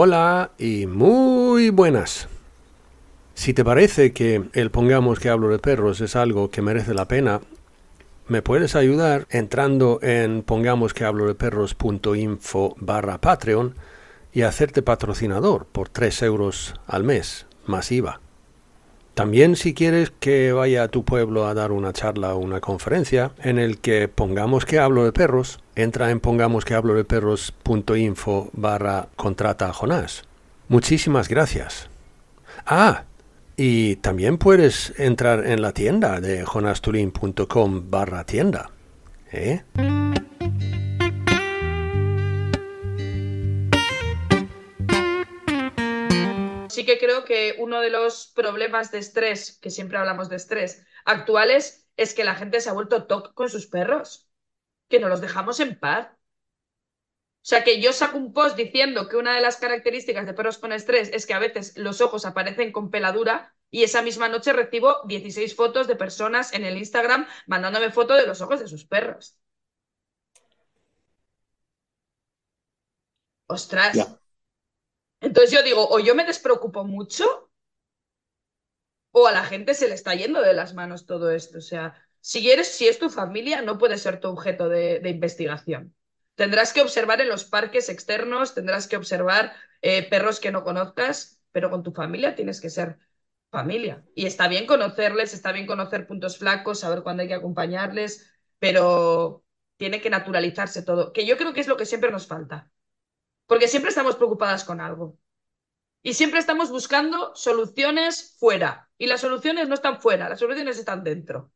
Hola y muy buenas. Si te parece que el pongamos que hablo de perros es algo que merece la pena, me puedes ayudar entrando en pongamos que hablo de perros.info barra Patreon y hacerte patrocinador por 3 euros al mes, más IVA. También si quieres que vaya a tu pueblo a dar una charla o una conferencia en el que pongamos que hablo de perros, entra en pongamos que hablo de perros.info barra contrata Jonás. Muchísimas gracias. Ah, y también puedes entrar en la tienda de jonasturin.com barra tienda. ¿Eh? Que creo que uno de los problemas de estrés, que siempre hablamos de estrés, actuales, es que la gente se ha vuelto toc con sus perros, que no los dejamos en paz. O sea, que yo saco un post diciendo que una de las características de perros con estrés es que a veces los ojos aparecen con peladura y esa misma noche recibo 16 fotos de personas en el Instagram mandándome fotos de los ojos de sus perros. Ostras. Entonces yo digo, o yo me despreocupo mucho, o a la gente se le está yendo de las manos todo esto. O sea, si eres, si es tu familia, no puede ser tu objeto de, investigación. Tendrás que observar en los parques externos, tendrás que observar eh, perros que no conozcas, pero con tu familia tienes que ser familia. Y está bien conocerles, está bien conocer puntos flacos, saber cuándo hay que acompañarles, pero tiene que naturalizarse todo, que yo creo que es lo que siempre nos falta porque siempre estamos preocupadas con algo. Y siempre estamos buscando soluciones fuera. Y las soluciones no están fuera, las soluciones están dentro.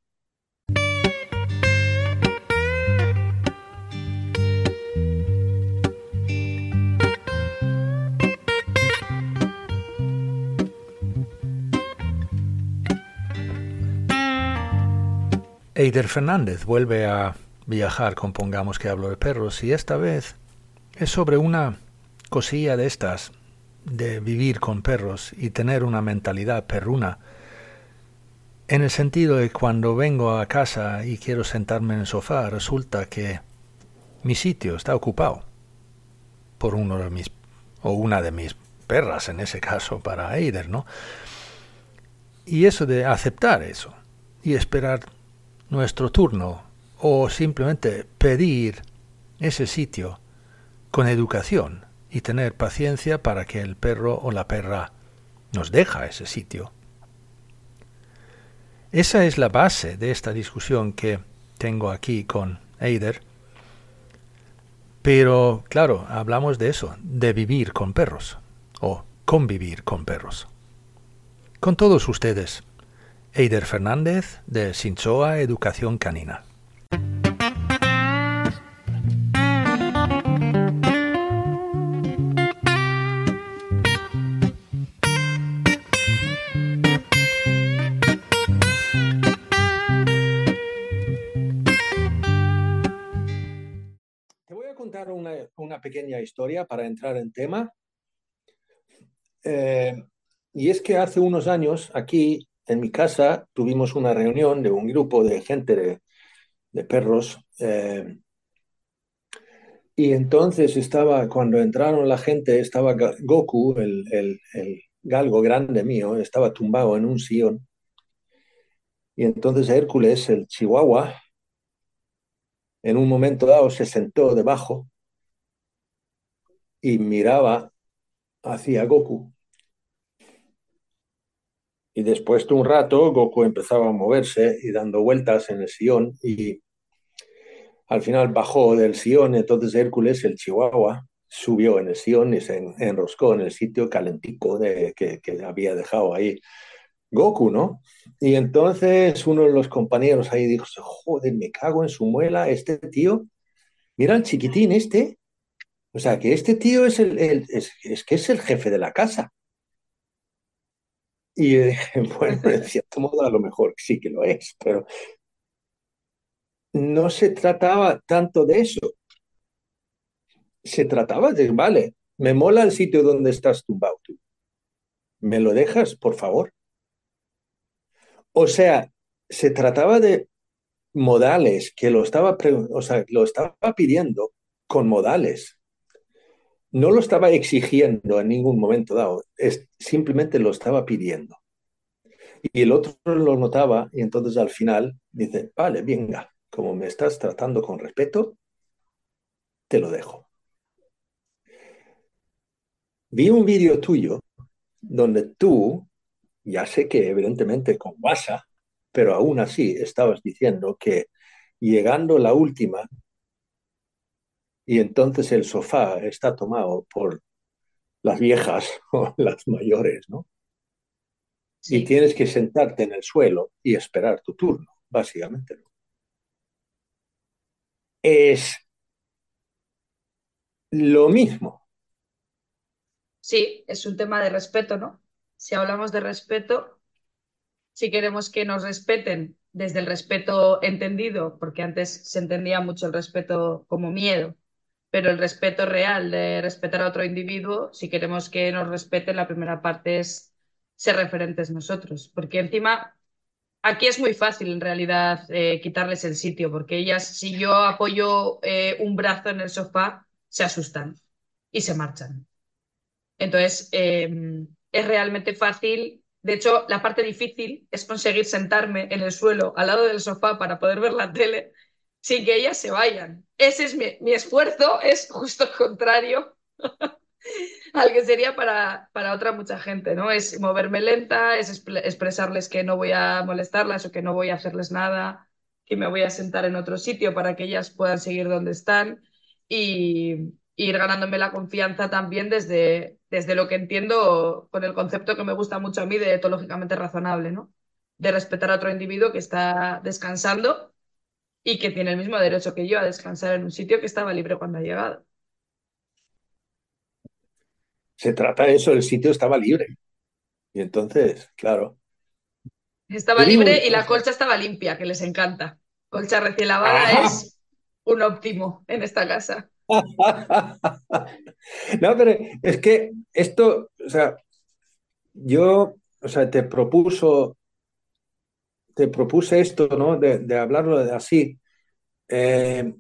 Eider Fernández vuelve a viajar con Pongamos que hablo de perros y esta vez es sobre una cosilla de estas, de vivir con perros y tener una mentalidad perruna, en el sentido de cuando vengo a casa y quiero sentarme en el sofá, resulta que mi sitio está ocupado por uno de mis, o una de mis perras en ese caso para Eider, ¿no? Y eso de aceptar eso y esperar nuestro turno o simplemente pedir ese sitio con educación y tener paciencia para que el perro o la perra nos deja ese sitio. Esa es la base de esta discusión que tengo aquí con Eider. Pero, claro, hablamos de eso, de vivir con perros, o convivir con perros. Con todos ustedes, Eider Fernández de Sinchoa Educación Canina. Una, pequeña historia para entrar en tema. Eh, y es que hace unos años aquí en mi casa tuvimos una reunión de un grupo de gente de, perros. Eh, y entonces estaba, cuando entraron la gente, estaba Goku, el, el, el, galgo grande mío, estaba tumbado en un sillón. Y entonces Hércules, el chihuahua, en un momento dado se sentó debajo y miraba hacia Goku. Y después de un rato, Goku empezaba a moverse y dando vueltas en el sillón y al final bajó del sillón, entonces Hércules, el chihuahua, subió en el sillón y se enroscó en el sitio calentico que, que había dejado ahí Goku, ¿no? Y entonces uno de los compañeros ahí dijo, joder, me cago en su muela, este tío, mira el chiquitín este, O sea, que este tío es, el, el- es, es que es el jefe de la casa. Y yo dije, bueno, en cierto modo a lo mejor sí que lo es, pero no se trataba tanto de eso. Se trataba de, vale, me mola el sitio donde estás tumbado tú. ¿Me lo dejas, por favor? O sea, se trataba de modales que lo estaba, o sea, lo estaba pidiendo con modales. No lo estaba exigiendo en ningún momento dado, es, simplemente lo estaba pidiendo. Y el otro lo notaba y entonces al final dice, vale, venga, como me estás tratando con respeto, te lo dejo. Vi un vídeo tuyo donde tú, ya sé que evidentemente con WhatsApp, pero aún así estabas diciendo que llegando la última y entonces el sofá está tomado por las viejas o las mayores, ¿no? Y tienes que sentarte en el suelo y esperar tu turno, básicamente. ¿no? Es lo mismo. sí, es un tema de respeto, ¿no? Si hablamos de respeto, si queremos que nos respeten desde el respeto entendido, porque antes se entendía mucho el respeto como miedo, pero el respeto real de respetar a otro individuo, si queremos que nos respeten, la primera parte es ser referentes nosotros, porque encima aquí es muy fácil en realidad eh, quitarles el sitio, porque ellas, si yo apoyo eh, un brazo en el sofá, se asustan y se marchan. Entonces, eh, es realmente fácil. De hecho, la parte difícil es conseguir sentarme en el suelo al lado del sofá para poder ver la tele sin que ellas se vayan. Ese es mi, esfuerzo, es justo el contrario al que sería para, para otra mucha gente, ¿no? Es moverme lenta, es expre- expresarles que no voy a molestarlas o que no voy a hacerles nada, que me voy a sentar en otro sitio para que ellas puedan seguir donde están y ir ganándome la confianza también desde, desde lo que entiendo con el concepto que me gusta mucho a mí de etológicamente razonable, ¿no? De respetar a otro individuo que está descansando y que tiene el mismo derecho que yo a descansar en un sitio que estaba libre cuando ha llegado. Se trata de eso, el sitio estaba libre. Y entonces, claro, Estaba libre y la colcha estaba limpia, que les encanta. Colcha recién lavada ¡Ajá! es un óptimo en esta casa. No, pero es que esto, o sea, yo, o sea, te propuso, te propuse esto, ¿no? De, de hablarlo así, eh,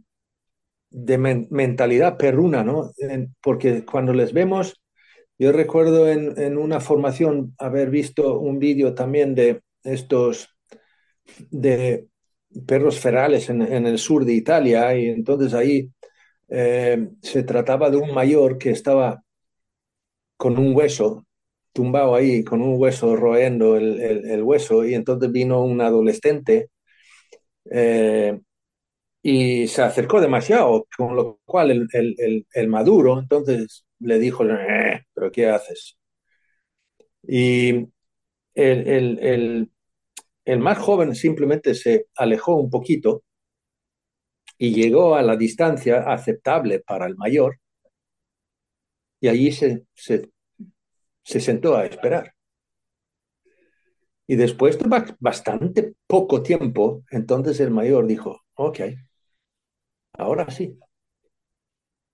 de men- mentalidad perruna, ¿no? Porque cuando les vemos, yo recuerdo en, una formación haber visto un vídeo también de estos, de perros ferales en, en el sur de Italia, y entonces ahí eh, se trataba de un mayor que estaba con un hueso, tumbado ahí, con un hueso roendo el, el- hueso, y entonces vino un adolescente eh, y se acercó demasiado, con lo cual el, el- maduro entonces le dijo, "Eh, ¿pero qué haces? Y el, más joven simplemente se alejó un poquito y llegó a la distancia aceptable para el mayor, y allí se, se sentó a esperar. Y después de ba- bastante poco tiempo, entonces el mayor dijo, ok, ahora sí.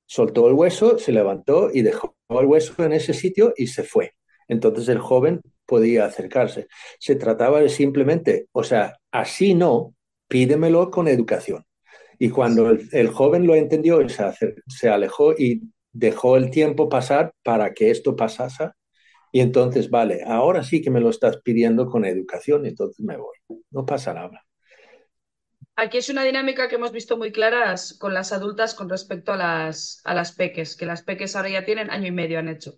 Soltó el hueso, se levantó y dejó el hueso en ese sitio y se fue. Entonces el joven podía acercarse. Se trataba de simplemente, o sea, así no, pídemelo con educación. Y cuando el, joven lo entendió, se, se alejó y dejó el tiempo pasar para que esto pasase. Y entonces, vale, ahora sí que me lo estás pidiendo con educación, entonces me voy. No pasa nada. Aquí es una dinámica que hemos visto muy claras con las adultas con respecto a las, a las peques, que las peques ahora ya tienen año y medio han hecho.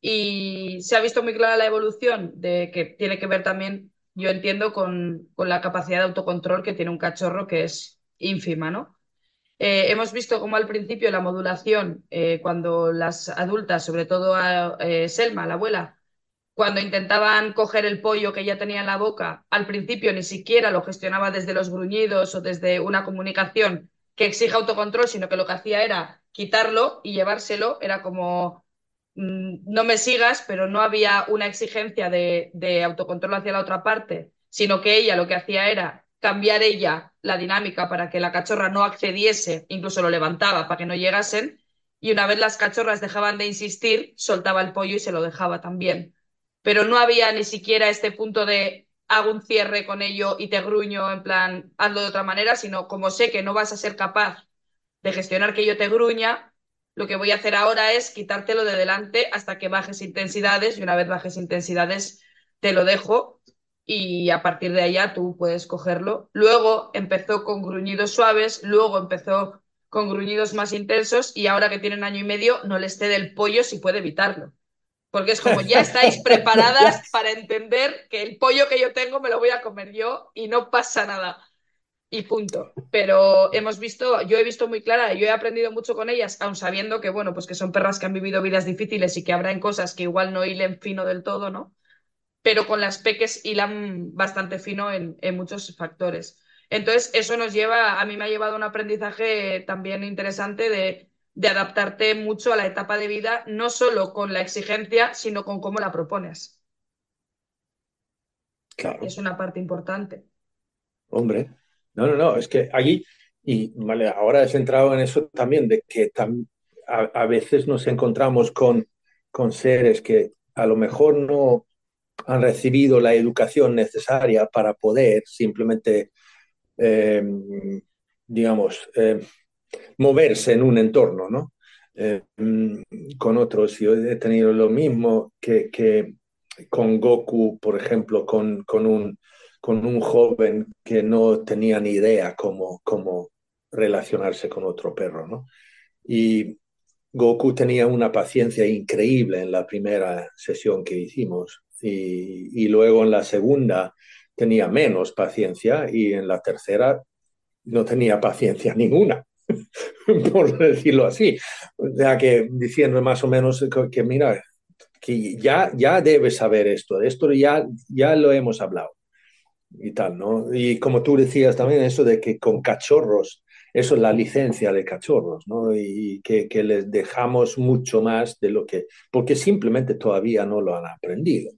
Y se ha visto muy clara la evolución de que tiene que ver también, yo entiendo, con, con la capacidad de autocontrol que tiene un cachorro que es ínfima, ¿no? Eh, hemos visto cómo al principio la modulación, eh, cuando las adultas, sobre todo a, eh, Selma, la abuela, cuando intentaban coger el pollo que ya tenía en la boca, al principio ni siquiera lo gestionaba desde los gruñidos o desde una comunicación que exige autocontrol, sino que lo que hacía era quitarlo y llevárselo. Era como mm, no me sigas, pero no había una exigencia de autocontrol hacia la otra parte, sino que ella lo que hacía era cambiar ella la dinámica para que la cachorra no accediese, incluso lo levantaba para que no llegasen, y una vez las cachorras dejaban de insistir, soltaba el pollo y se lo dejaba también. Pero no había ni siquiera este punto de hago un cierre con ello y te gruño en plan, hazlo de otra manera, sino como sé que no vas a ser capaz de gestionar que yo te gruña, lo que voy a hacer ahora es quitártelo de delante hasta que bajes intensidades y una vez bajes intensidades te lo dejo y a partir de allá tú puedes cogerlo. Luego empezó con gruñidos suaves, luego empezó con gruñidos más intensos y ahora que tienen año y medio no les cede el pollo si puede evitarlo. Porque es como ya estáis preparadas para entender que el pollo que yo tengo me lo voy a comer yo y no pasa nada. Y punto. Pero hemos visto, yo he visto muy clara, yo he aprendido mucho con ellas, aun sabiendo que, bueno, pues que son perras que han vivido vidas difíciles y que habrá en cosas que igual no hilen fino del todo, ¿no? Pero con las peques hilan bastante fino en, en muchos factores. Entonces, eso nos lleva, a mí me ha llevado un aprendizaje también interesante de, de adaptarte mucho a la etapa de vida, no solo con la exigencia, sino con cómo la propones. Claro. Es una parte importante. Hombre, no, no, no, es que allí, y vale, ahora has entrado en eso también, de que tam, a, a, veces nos encontramos con, con seres que a lo mejor no han recibido la educación necesaria para poder simplemente, eh, digamos, eh, moverse en un entorno, ¿no? Eh, con otros, yo he tenido lo mismo que, que con Goku, por ejemplo, con, con, un, con un joven que no tenía ni idea cómo, cómo relacionarse con otro perro, ¿no? Y Goku tenía una paciencia increíble en la primera sesión que hicimos y, luego en la segunda tenía menos paciencia y en la tercera no tenía paciencia ninguna. por decirlo así. O sea, que diciendo más o menos que, que, mira, que ya, ya debes saber esto, esto ya, ya lo hemos hablado y tal, ¿no? Y como tú decías también, eso de que con cachorros, eso es la licencia de cachorros, ¿no? Y que, que les dejamos mucho más de lo que, porque simplemente todavía no lo han aprendido.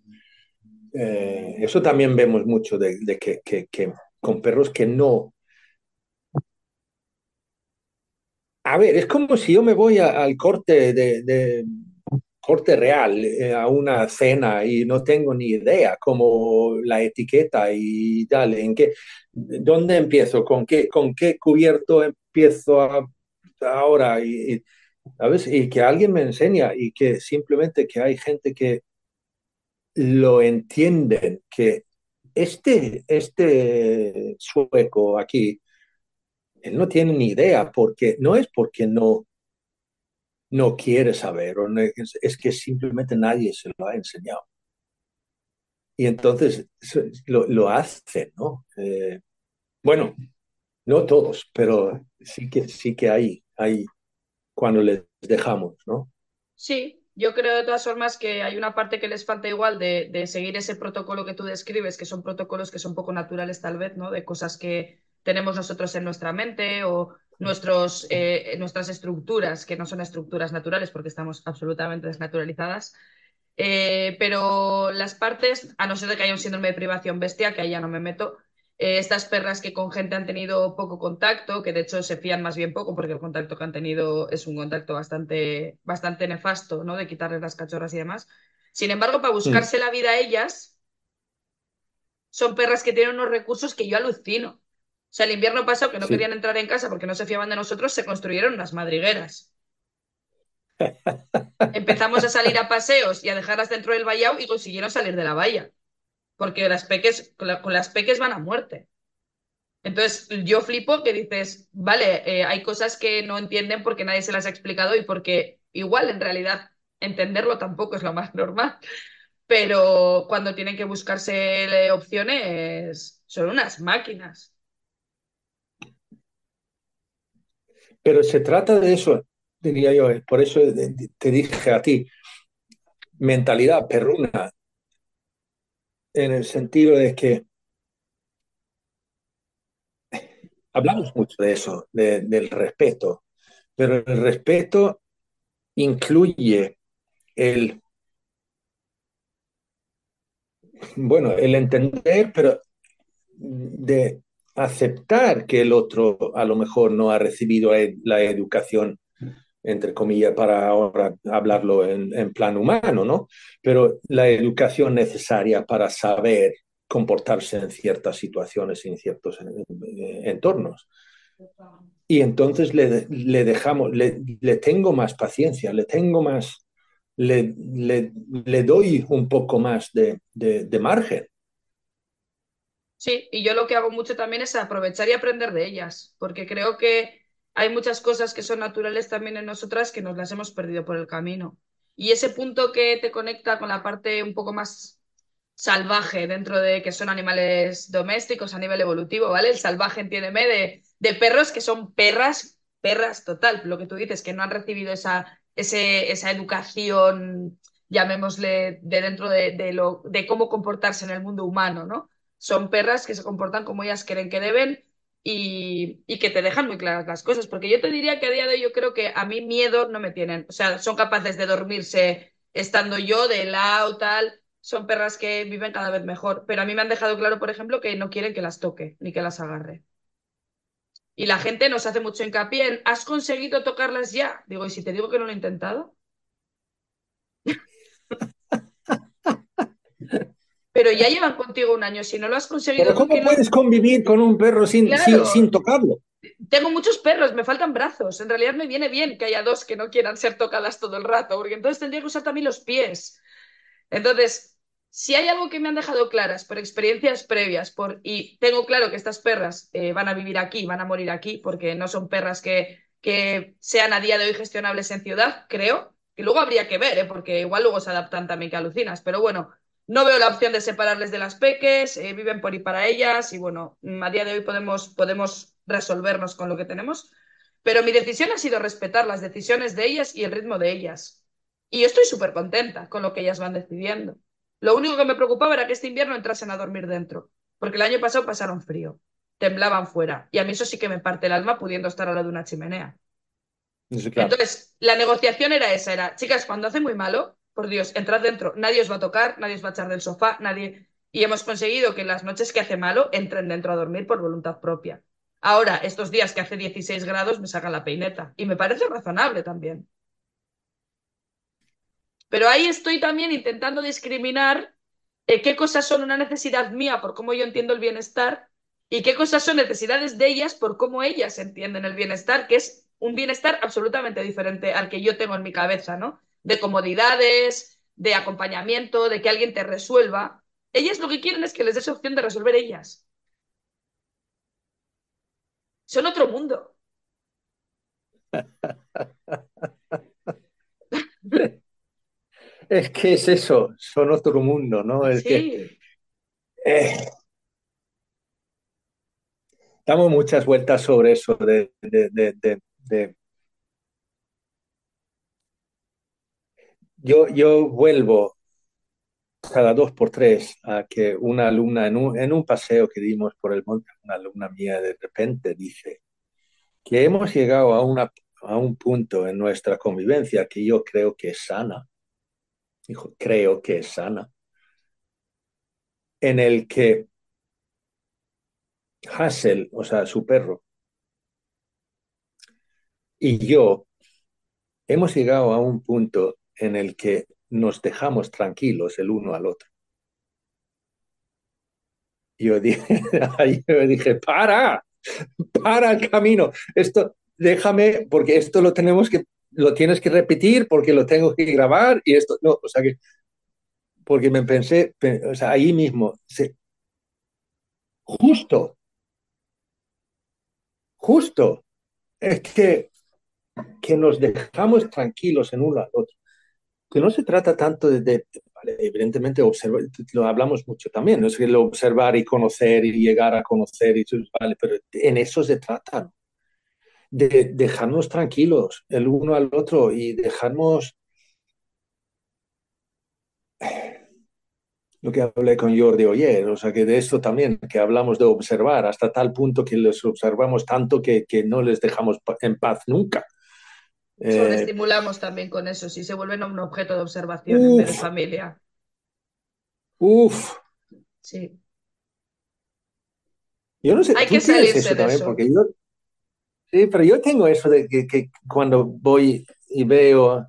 Eh, eso también vemos mucho de, que, con perros que no. A ver, es como si yo me voy al corte de, corte real, eh, a una cena y no tengo ni idea como la etiqueta y tal, en qué, dónde empiezo, con qué, con qué cubierto empiezo ahora y, y, ¿sabes? y que alguien me enseña y que simplemente que hay gente que lo entienden, que este, este sueco aquí él no tiene ni idea, porque no es porque no, no quiere saber, o es, que simplemente nadie se lo ha enseñado. Y entonces lo, lo hacen, ¿no? Eh, bueno, no todos, pero sí que, sí que hay, hay cuando les dejamos, ¿no? Sí, yo creo de todas formas que hay una parte que les falta igual de, seguir ese protocolo que tú describes, que son protocolos que son poco naturales tal vez, ¿no? De cosas que tenemos nosotros en nuestra mente o nuestros, eh, nuestras estructuras, que no son estructuras naturales porque estamos absolutamente desnaturalizadas. Eh, pero las partes, a no ser de que haya un síndrome de privación bestia, que ahí ya no me meto, eh, estas perras que con gente han tenido poco contacto, que de hecho se fían más bien poco porque el contacto que han tenido es un contacto bastante, bastante nefasto, ¿no? De quitarles las cachorras y demás. Sin embargo, para buscarse la vida a ellas, son perras que tienen unos recursos que yo alucino. O sea, el invierno pasado, que no sí. querían entrar en casa porque no se fiaban de nosotros, se construyeron unas madrigueras. Empezamos a salir a paseos y a dejarlas dentro del vallado y consiguieron salir de la valla. Porque las peques, con las peques van a muerte. Entonces, yo flipo que dices, vale, eh, hay cosas que no entienden porque nadie se las ha explicado y porque igual en realidad entenderlo tampoco es lo más normal. Pero cuando tienen que buscarse opciones, son unas máquinas. Pero se trata de eso, diría yo, por eso te dije a ti, mentalidad perruna, en el sentido de que hablamos mucho de eso, de, del respeto, Pero el respeto incluye el, bueno, el entender, pero de aceptar que el otro a lo mejor no ha recibido la educación, entre comillas, para ahora hablarlo en, plan humano, ¿no? Pero la educación necesaria para saber comportarse en ciertas situaciones y en ciertos entornos. Y entonces le, dejamos, le, tengo más paciencia, le tengo más, le, doy un poco más de, de, de, margen. Sí, y yo lo que hago mucho también es aprovechar y aprender de ellas, porque creo que hay muchas cosas que son naturales también en nosotras que nos las hemos perdido por el camino. Y ese punto que te conecta con la parte un poco más salvaje dentro de que son animales domésticos a nivel evolutivo, ¿vale? El salvaje, entiéndeme, de, de perros que son perras, perras total, lo que tú dices, que no han recibido esa, esa educación, llamémosle, de dentro de, de, lo, de cómo comportarse en el mundo humano, ¿no? Son perras que se comportan como ellas creen que deben y, y, que te dejan muy claras las cosas, porque yo te diría que a día de hoy yo creo que a mí miedo no me tienen, o sea, son capaces de dormirse estando yo de lado, tal, son perras que viven cada vez mejor, pero a mí me han dejado claro, por ejemplo, que no quieren que las toque ni que las agarre. Y la gente nos hace mucho hincapié en, ¿has conseguido tocarlas ya? Digo, ¿y si te digo que no lo he intentado? Pero ya llevan contigo un año, si no lo has conseguido... ¿Pero cómo puedes convivir con un perro sin, claro. sin, sin, tocarlo? Tengo muchos perros, me faltan brazos. En realidad me viene bien que haya dos que no quieran ser tocadas todo el rato, porque entonces tendría que usar también los pies. Entonces, si hay algo que me han dejado claras por experiencias previas, por, y tengo claro que estas perras eh, van a vivir aquí, van a morir aquí, porque no son perras que, que, sean a día de hoy gestionables en ciudad, creo, que luego habría que ver, ¿eh? porque igual luego se adaptan también que alucinas, pero bueno, no veo la opción de separarles de las peques, eh, viven por y para ellas, y bueno, a día de hoy podemos, podemos resolvernos con lo que tenemos, pero mi decisión ha sido respetar las decisiones de ellas y el ritmo de ellas. Y yo estoy súper contenta con lo que ellas van decidiendo. Lo único que me preocupaba era que este invierno entrasen a dormir dentro, porque el año pasado pasaron frío, temblaban fuera, y a mí eso sí que me parte el alma pudiendo estar al lado de una chimenea. Sí, claro. Entonces, la negociación era esa, era, chicas, cuando hace muy malo, por Dios, entrad dentro, nadie os va a tocar, nadie os va a echar del sofá, nadie... Y hemos conseguido que las noches que hace malo entren dentro a dormir por voluntad propia. Ahora, estos días que hace 16 grados me sacan la peineta, y me parece razonable también. Pero ahí estoy también intentando discriminar eh, qué cosas son una necesidad mía por cómo yo entiendo el bienestar y qué cosas son necesidades de ellas por cómo ellas entienden el bienestar, que es un bienestar absolutamente diferente al que yo tengo en mi cabeza, ¿no? De comodidades, de acompañamiento, de que alguien te resuelva. Ellas lo que quieren es que les des opción de resolver ellas. Son otro mundo. Es que es eso, son otro mundo, ¿no? Es sí. que eh, damos muchas vueltas sobre eso de, de, de, Yo, yo vuelvo cada dos por tres a que una alumna en un, en un paseo que dimos por el monte, una alumna mía de repente dice que hemos llegado a, una, a un punto en nuestra convivencia que yo creo que es sana. Dijo, creo que es sana, en el que Hassel, o sea, su perro, y yo hemos llegado a un punto en el que nos dejamos tranquilos el uno al otro. Yo dije, yo dije, para, para el camino. Esto, déjame, porque esto lo tenemos que lo tienes que repetir porque lo tengo que grabar y esto, no, o sea que, porque me pensé, o sea, ahí mismo, justo, justo, es que, que nos dejamos tranquilos en uno al otro, que no se trata tanto de, de evidentemente observar, lo hablamos mucho también, ¿no? es que lo observar y conocer y llegar a conocer, y, vale, pero en eso se trata, de dejarnos tranquilos el uno al otro y dejarnos lo que hablé con Jordi ayer, o sea que de esto también, que hablamos de observar hasta tal punto que les observamos tanto que, que no les dejamos en paz nunca. Eh, Sobreestimulamos también con eso, si se vuelven un objeto de observación en vez de familia. Uf. Sí. Yo no sé, Hay que salirse de eso. Porque yo, sí, pero yo tengo eso de que, cuando voy y veo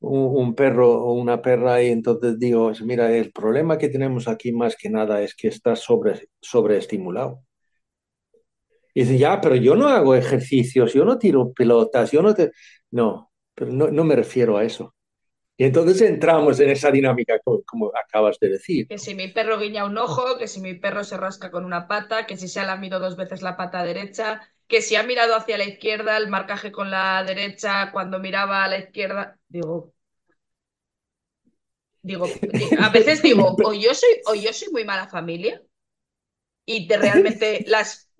un, perro o una perra y entonces digo, mira, el problema que tenemos aquí más que nada es que está sobre, sobreestimulado. Y dice, ya, pero yo no hago ejercicios, yo no tiro pelotas, yo no te... No, pero no, no me refiero a eso. Y entonces entramos en esa dinámica, como, acabas de decir. Que si mi perro guiña un ojo, que si mi perro se rasca con una pata, que si se ha lamido dos veces la pata derecha, que si ha mirado hacia la izquierda, el marcaje con la derecha cuando miraba a la izquierda. Digo. Digo, a veces digo, o yo soy, o yo soy muy mala familia y realmente las.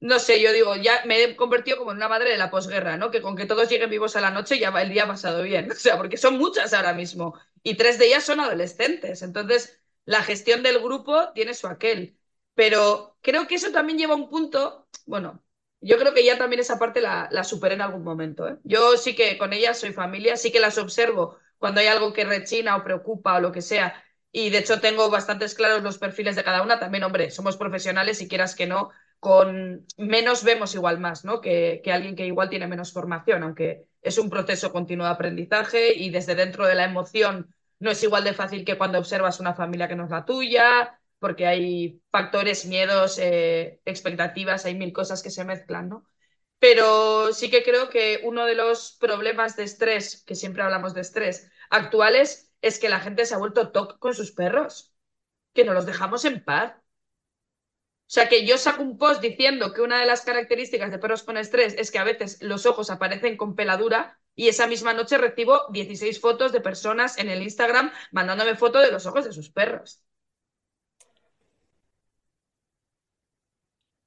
No sé, yo digo, ya me he convertido como en una madre de la posguerra, ¿no? Que con que todos lleguen vivos a la noche ya va el día pasado bien. O sea, porque son muchas ahora mismo. Y tres de ellas son adolescentes. Entonces, la gestión del grupo tiene su aquel. Pero creo que eso también lleva un punto, bueno, yo creo que ya también esa parte la, la superé en algún momento. ¿eh? Yo sí que con ellas soy familia, sí que las observo cuando hay algo que rechina o preocupa o lo que sea. Y de hecho tengo bastantes claros los perfiles de cada una. También, hombre, somos profesionales y quieras que no, con menos vemos igual más, ¿no? Que, que, alguien que igual tiene menos formación, aunque es un proceso continuo de aprendizaje y desde dentro de la emoción no es igual de fácil que cuando observas una familia que no es la tuya, porque hay factores, miedos, eh, expectativas, hay mil cosas que se mezclan, ¿no? Pero sí que creo que uno de los problemas de estrés, que siempre hablamos de estrés, actuales, es que la gente se ha vuelto toc con sus perros, que no los dejamos en paz o sea, que yo saco un post diciendo que una de las características de perros con estrés es que a veces los ojos aparecen con peladura y esa misma noche recibo 16 fotos de personas en el Instagram mandándome fotos de los ojos de sus perros.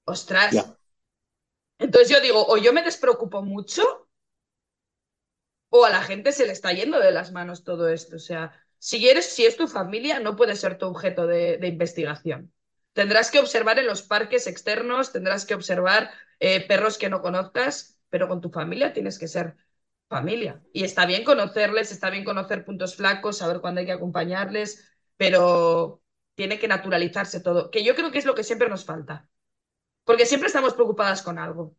Ostras. Entonces yo digo, o yo me despreocupo mucho o a la gente se le está yendo de las manos todo esto. O sea, si eres, si es tu familia, no puede ser tu objeto de investigación. Tendrás que observar en los parques externos, tendrás que observar eh, perros que no conozcas, pero con tu familia tienes que ser familia. Y está bien conocerles, está bien conocer puntos flacos, saber cuándo hay que acompañarles, pero tiene que naturalizarse todo, que yo creo que es lo que siempre nos falta, porque siempre estamos preocupadas con algo.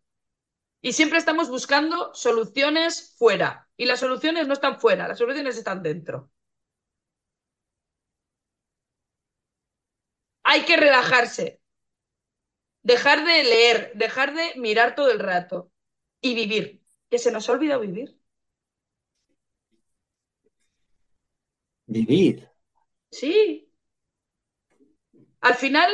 Y siempre estamos buscando soluciones fuera. Y las soluciones no están fuera, las soluciones están dentro. Hay que relajarse, dejar de leer, dejar de mirar todo el rato y vivir, que se nos ha olvidado vivir. Vivir. Sí. Al final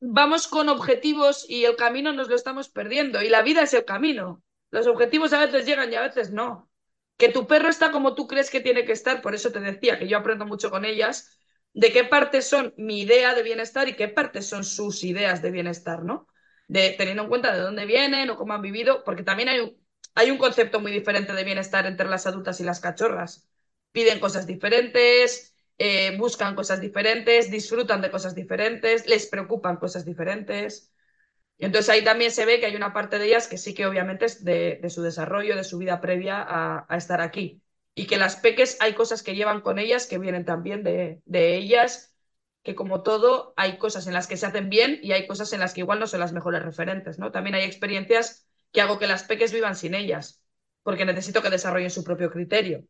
vamos con objetivos y el camino nos lo estamos perdiendo y la vida es el camino. Los objetivos a veces llegan y a veces no. Que tu perro está como tú crees que tiene que estar, por eso te decía que yo aprendo mucho con ellas, de qué partes son mi idea de bienestar y qué partes son sus ideas de bienestar, ¿no? De teniendo en cuenta de dónde vienen o cómo han vivido, porque también hay un, hay un concepto muy diferente de bienestar entre las adultas y las cachorras. Piden cosas diferentes, eh, buscan cosas diferentes, disfrutan de cosas diferentes, les preocupan cosas diferentes. Y entonces ahí también se ve que hay una parte de ellas que sí que obviamente es de, su desarrollo, de su vida previa a estar aquí y que las peques hay cosas que llevan con ellas que vienen también de, de ellas, que como todo hay cosas en las que se hacen bien y hay cosas en las que igual no son las mejores referentes, ¿no? También hay experiencias que hago que las peques vivan sin ellas, porque necesito que desarrollen su propio criterio,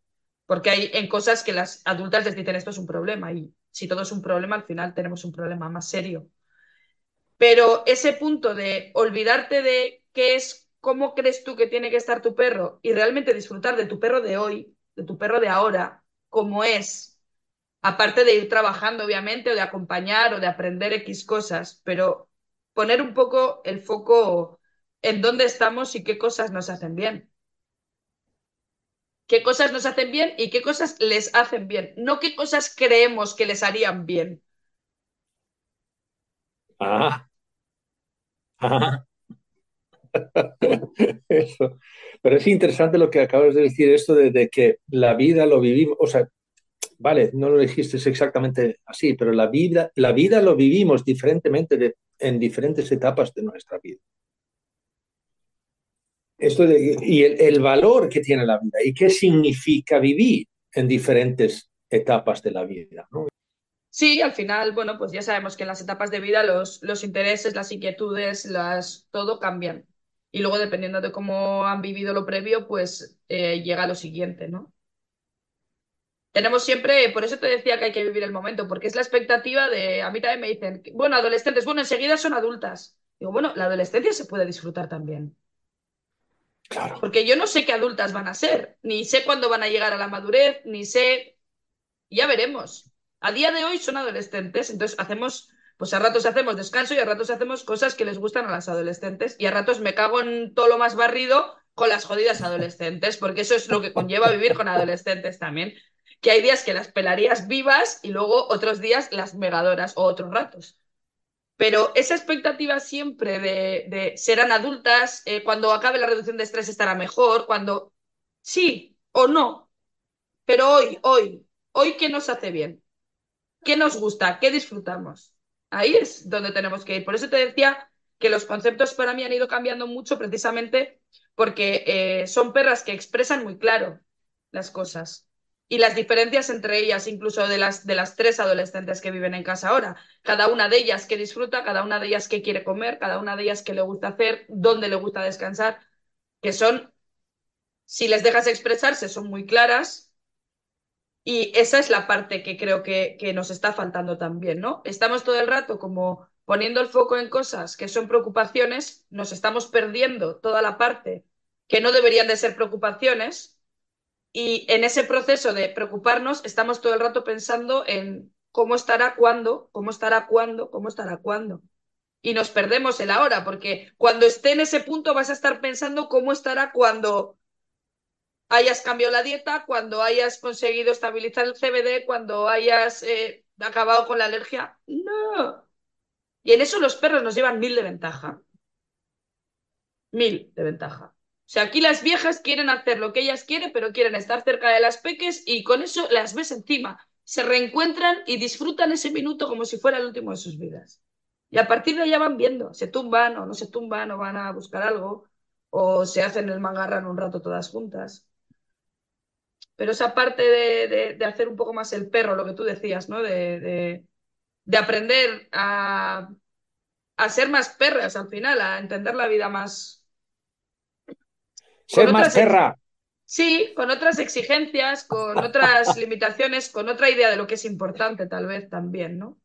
porque hay en cosas que las adultas les dicen esto es un problema y si todo es un problema al final tenemos un problema más serio. Pero ese punto de olvidarte de qué es, cómo crees tú que tiene que estar tu perro y realmente disfrutar de tu perro de hoy, de tu perro de ahora, como es, aparte de ir trabajando, obviamente, o de acompañar o de aprender X cosas, pero poner un poco el foco en dónde estamos y qué cosas nos hacen bien. Qué cosas nos hacen bien y qué cosas les hacen bien, no qué cosas creemos que les harían bien. Ah. Ah. Eso. Pero es interesante lo que acabas de decir, esto de, que la vida lo vivimos, o sea, vale, no lo dijiste exactamente así, pero la vida, la vida lo vivimos diferentemente en diferentes etapas de nuestra vida. esto y el, valor que tiene la vida y qué significa vivir en diferentes etapas de la vida. Sí, al final, bueno, pues ya sabemos que en las etapas de vida los, los intereses, las inquietudes, las, todo cambian. Y luego, dependiendo de cómo han vivido lo previo, pues eh, llega lo siguiente, ¿no? Tenemos siempre, por eso te decía que hay que vivir el momento, porque es la expectativa de, a mí también me dicen, bueno, adolescentes, bueno, enseguida son adultas. Digo, bueno, la adolescencia se puede disfrutar también. Claro. Porque yo no sé qué adultas van a ser, ni sé cuándo van a llegar a la madurez, ni sé, ya veremos. A día de hoy son adolescentes, entonces hacemos, pues a ratos hacemos descanso y a ratos hacemos cosas que les gustan a las adolescentes y a ratos me cago en todo lo más barrido con las jodidas adolescentes, porque eso es lo que conlleva vivir con adolescentes también que hay días que las pelarías vivas y luego otros días las megadoras o otros ratos. Pero esa expectativa siempre de, serán adultas, eh, cuando acabe la reducción de estrés estará mejor, cuando sí o no. Pero hoy, hoy, hoy, ¿qué nos hace bien? ¿Qué nos gusta? ¿Qué disfrutamos? Ahí es donde tenemos que ir. Por eso te decía que los conceptos para mí han ido cambiando mucho precisamente porque eh, son perras que expresan muy claro las cosas y las diferencias entre ellas, incluso de las, de las tres adolescentes que viven en casa ahora. Cada una de ellas que disfruta, cada una de ellas que quiere comer, cada una de ellas que le gusta hacer, dónde le gusta descansar, que son, si les dejas expresarse, son muy claras. Y esa es la parte que creo que, que nos está faltando también, ¿no? Estamos todo el rato como poniendo el foco en cosas que son preocupaciones, nos estamos perdiendo toda la parte que no deberían de ser preocupaciones y en ese proceso de preocuparnos, estamos todo el rato pensando en cómo estará cuándo, cómo estará cuándo, cómo estará cuándo. Y nos perdemos el ahora, porque cuando esté en ese punto vas a estar pensando cómo estará cuando hayas cambiado la dieta, cuando hayas conseguido estabilizar el CBD, cuando hayas eh, acabado con la alergia. No. Y en eso los perros nos llevan mil de ventaja. Mil de ventaja. O sea, aquí las viejas quieren hacer lo que ellas quieren, pero quieren estar cerca de las peques y con eso las ves encima. Se reencuentran y disfrutan ese minuto como si fuera el último de sus vidas. Y a partir de allá van viendo, se tumban o no se tumban o van a buscar algo o se hacen el mangarran un rato todas juntas. Pero esa parte de, de, hacer un poco más el perro, lo que tú decías, ¿no? De, de aprender a, a ser más perras al final, a entender la vida más, ser más perra. Sí, con otras exigencias, con otras limitaciones, con otra idea de lo que es importante tal vez también, ¿no?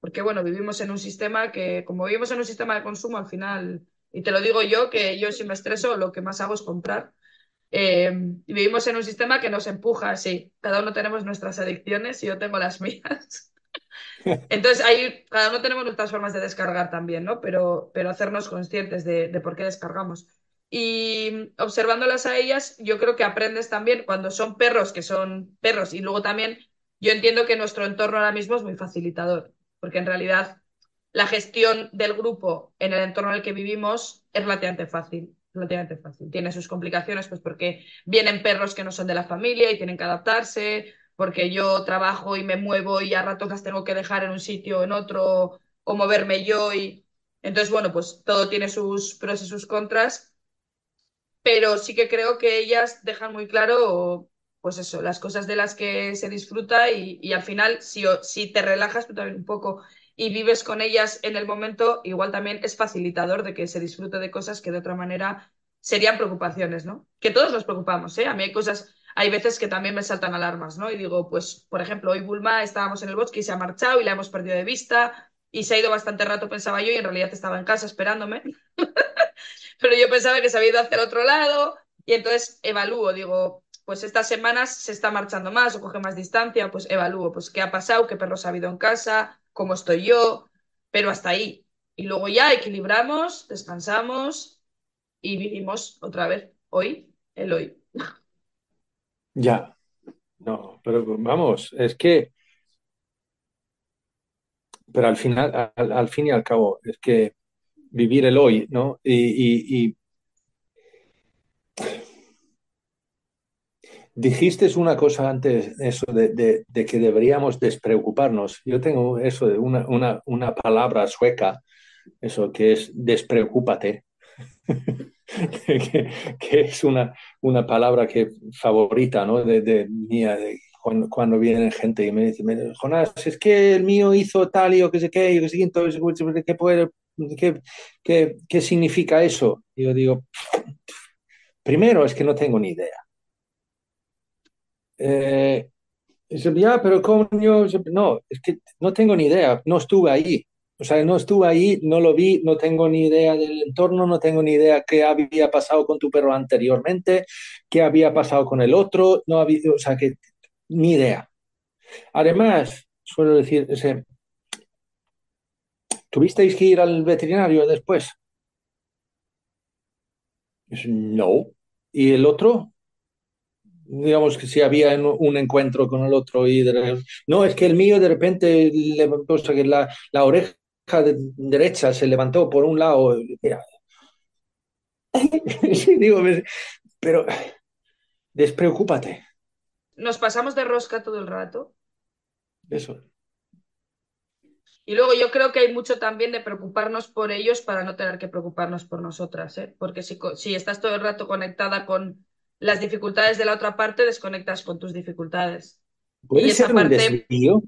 Porque bueno, vivimos en un sistema que, como vivimos en un sistema de consumo, al final, y te lo digo yo, que yo si me estreso lo que más hago es comprar. Eh, vivimos en un sistema que nos empuja, sí, cada uno tenemos nuestras adicciones y yo tengo las mías. Entonces, ahí cada uno tenemos nuestras formas de descargar también, ¿no? Pero, pero hacernos conscientes de, de por qué descargamos. Y observándolas a ellas, yo creo que aprendes también cuando son perros, que son perros, y luego también yo entiendo que nuestro entorno ahora mismo es muy facilitador, porque en realidad la gestión del grupo en el entorno en el que vivimos es relativamente fácil, relativamente fácil. Tiene sus complicaciones, pues porque vienen perros que no son de la familia y tienen que adaptarse, porque yo trabajo y me muevo y a ratos las tengo que dejar en un sitio o en otro, o moverme yo y entonces, bueno, pues todo tiene sus pros y sus contras pero sí que creo que ellas dejan muy claro, pues eso, las cosas de las que se disfruta y, al final, si, si te relajas tú también un poco y vives con ellas en el momento, igual también es facilitador de que se disfrute de cosas que de otra manera serían preocupaciones, ¿no? Que todos nos preocupamos, ¿eh? A mí hay cosas, hay veces que también me saltan alarmas, ¿no? Y digo, pues, por ejemplo, hoy Bulma estábamos en el bosque y se ha marchado y la hemos perdido de vista y se ha ido bastante rato, pensaba yo, y en realidad estaba en casa esperándome. pero yo pensaba que se había ido hacia el otro lado y entonces evalúo, digo, pues estas semanas se está marchando más o coge más distancia, pues evalúo, pues qué ha pasado, qué perros ha habido en casa, cómo estoy yo, pero hasta ahí. Y luego ya equilibramos, descansamos y vivimos otra vez hoy, el hoy. Ya, no, pero vamos, es que, pero al final, al, fin y al cabo, es que vivir el hoy, ¿no? Y, dijiste una cosa antes, eso de, que deberíamos despreocuparnos. Yo tengo eso de una, una, palabra sueca, eso que es despreocúpate. que, es una, una palabra que favorita ¿no? de, de mía, de, cuando, cuando viene gente y me dice, Jonás, es que el mío hizo tal y o que sé qué, y que sé, entonces, ¿qué, puede, qué, qué, qué significa eso? Y yo digo, primero es que no tengo ni idea. Eh, ya, pero coño, no, es que no tengo ni idea, no estuve ahí. O sea, no estuve ahí, no lo vi, no tengo ni idea del entorno, no tengo ni idea qué había pasado con tu perro anteriormente, qué había pasado con el otro, no había, o sea, que ni idea. Además, suelo decir, ese, ¿tuvisteis que ir al veterinario después? No. ¿Y el otro? Digamos que si había un encuentro con el otro y no, es que el mío de repente que la, la oreja derecha se levantó por un lado. digo, pero despreocúpate. Nos pasamos de rosca todo el rato. Eso. Y luego yo creo que hay mucho también de preocuparnos por ellos para no tener que preocuparnos por nosotras, ¿eh? porque si, si estás todo el rato conectada con las dificultades de la otra parte, desconectas con tus dificultades. ¿Puede ser un desvío?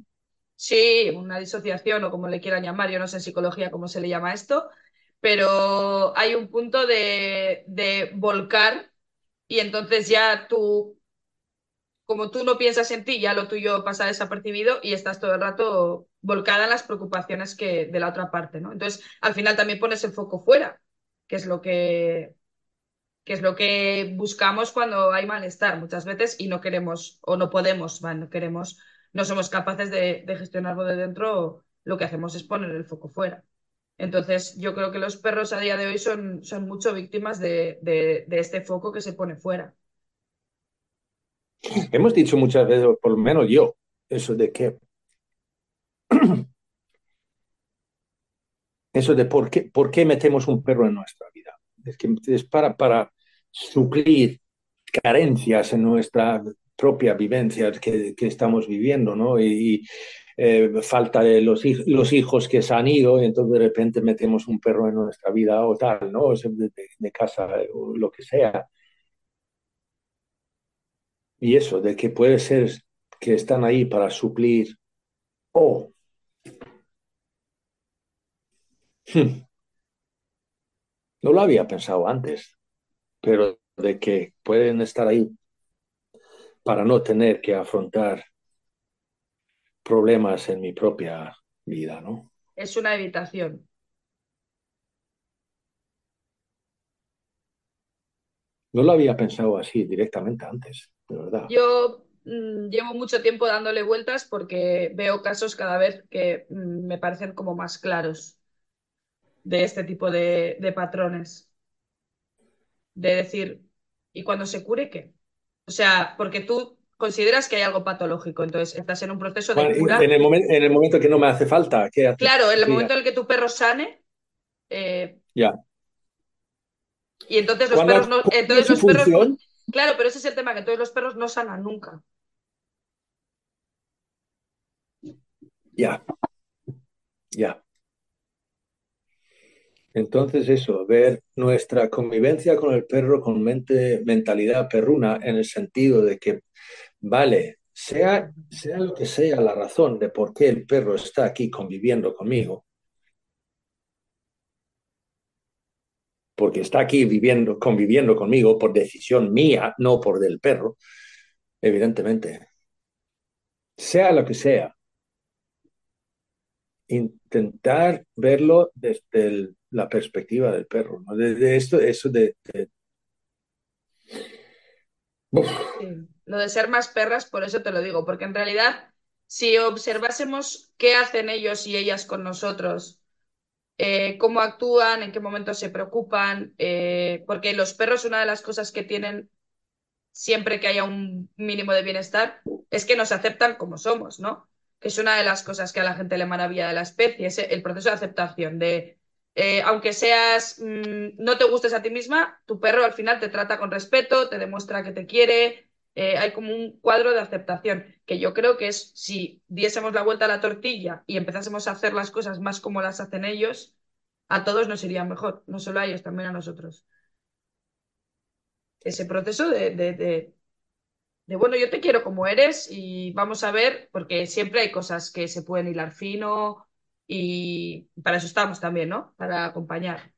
Sí, una disociación o como le quieran llamar, yo no sé en psicología cómo se le llama esto, pero hay un punto de, de volcar y entonces ya tú, como tú no piensas en ti, ya lo tuyo pasa desapercibido y estás todo el rato volcada en las preocupaciones que, de la otra parte, ¿no? Entonces, al final también pones el foco fuera, que es lo que que es lo que buscamos cuando hay malestar muchas veces y no queremos o no podemos, no queremos, no somos capaces de, gestionarlo de dentro, lo que hacemos es poner el foco fuera. Entonces, yo creo que los perros a día de hoy son, son mucho víctimas de, de, este foco que se pone fuera. Hemos dicho muchas veces, por lo menos yo, eso de que eso de por qué, por qué metemos un perro en nuestra vida. Es que es para, para, suplir carencias en nuestra propia vivencia que, estamos viviendo, ¿no? Y, eh, falta de los, hijos que se han ido y entonces de repente metemos un perro en nuestra vida o tal, ¿no? De, de, casa o lo que sea. Y eso, de que puede ser que están ahí para suplir o... Hmm. No lo había pensado antes pero de que pueden estar ahí para no tener que afrontar problemas en mi propia vida, ¿no? Es una evitación. No lo había pensado así directamente antes, de verdad. Yo mm, llevo mucho tiempo dándole vueltas porque veo casos cada vez que mm, me parecen como más claros de este tipo de patrones de decir, ¿y cuando se cure qué? O sea, porque tú consideras que hay algo patológico, entonces estás en un proceso de cura. En el, en el momento que no me hace falta, ¿qué Claro, en el momento en el que tu perro sane. Eh, ya. Y entonces los perros no. Entonces los perros, claro, pero ese es el tema, que entonces los perros no sanan nunca. Ya. Ya. Entonces eso, ver nuestra convivencia con el perro con mente, mentalidad perruna en el sentido de que, vale, sea, sea lo que sea la razón de por qué el perro está aquí conviviendo conmigo, porque está aquí viviendo, conviviendo conmigo por decisión mía, no por del perro, evidentemente. Sea lo que sea, intentar verlo desde la perspectiva del perro, ¿no? De, esto, eso de... Lo de ser más perras, por eso te lo digo, porque en realidad, si observásemos qué hacen ellos y ellas con nosotros, eh, cómo actúan, en qué momentos se preocupan, eh, porque los perros una de las cosas que tienen siempre que haya un mínimo de bienestar es que nos aceptan como somos, ¿no? que es una de las cosas que a la gente le maravilla de la especie, es el proceso de aceptación, de eh, aunque seas, mm, no te gustes a ti misma, tu perro al final te trata con respeto, te demuestra que te quiere, eh, hay como un cuadro de aceptación, que yo creo que es si diésemos la vuelta a la tortilla y empezásemos a hacer las cosas más como las hacen ellos, a todos nos iría mejor, no solo a ellos, también a nosotros. ese proceso de, de, de, de, bueno, yo te quiero como eres y vamos a ver, porque siempre hay cosas que se pueden hilar fino y para eso estamos también, ¿no? Para acompañar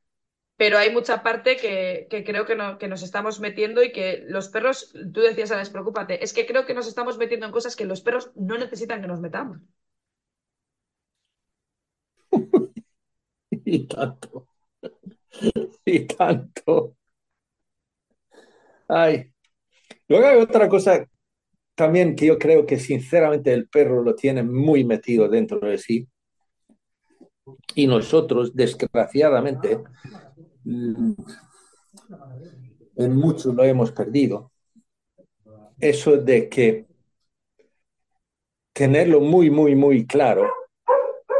pero hay mucha parte que, que creo que, no, que, nos estamos metiendo y que los perros, tú decías, a despreocúpate, es que creo que nos estamos metiendo en cosas que los perros no necesitan que nos metamos. y tanto. Y tanto. Ay. Luego hay otra cosa también que yo creo que sinceramente el perro lo tiene muy metido dentro de sí. Y nosotros, desgraciadamente, en muchos lo hemos perdido. Eso de que tenerlo muy, muy, muy claro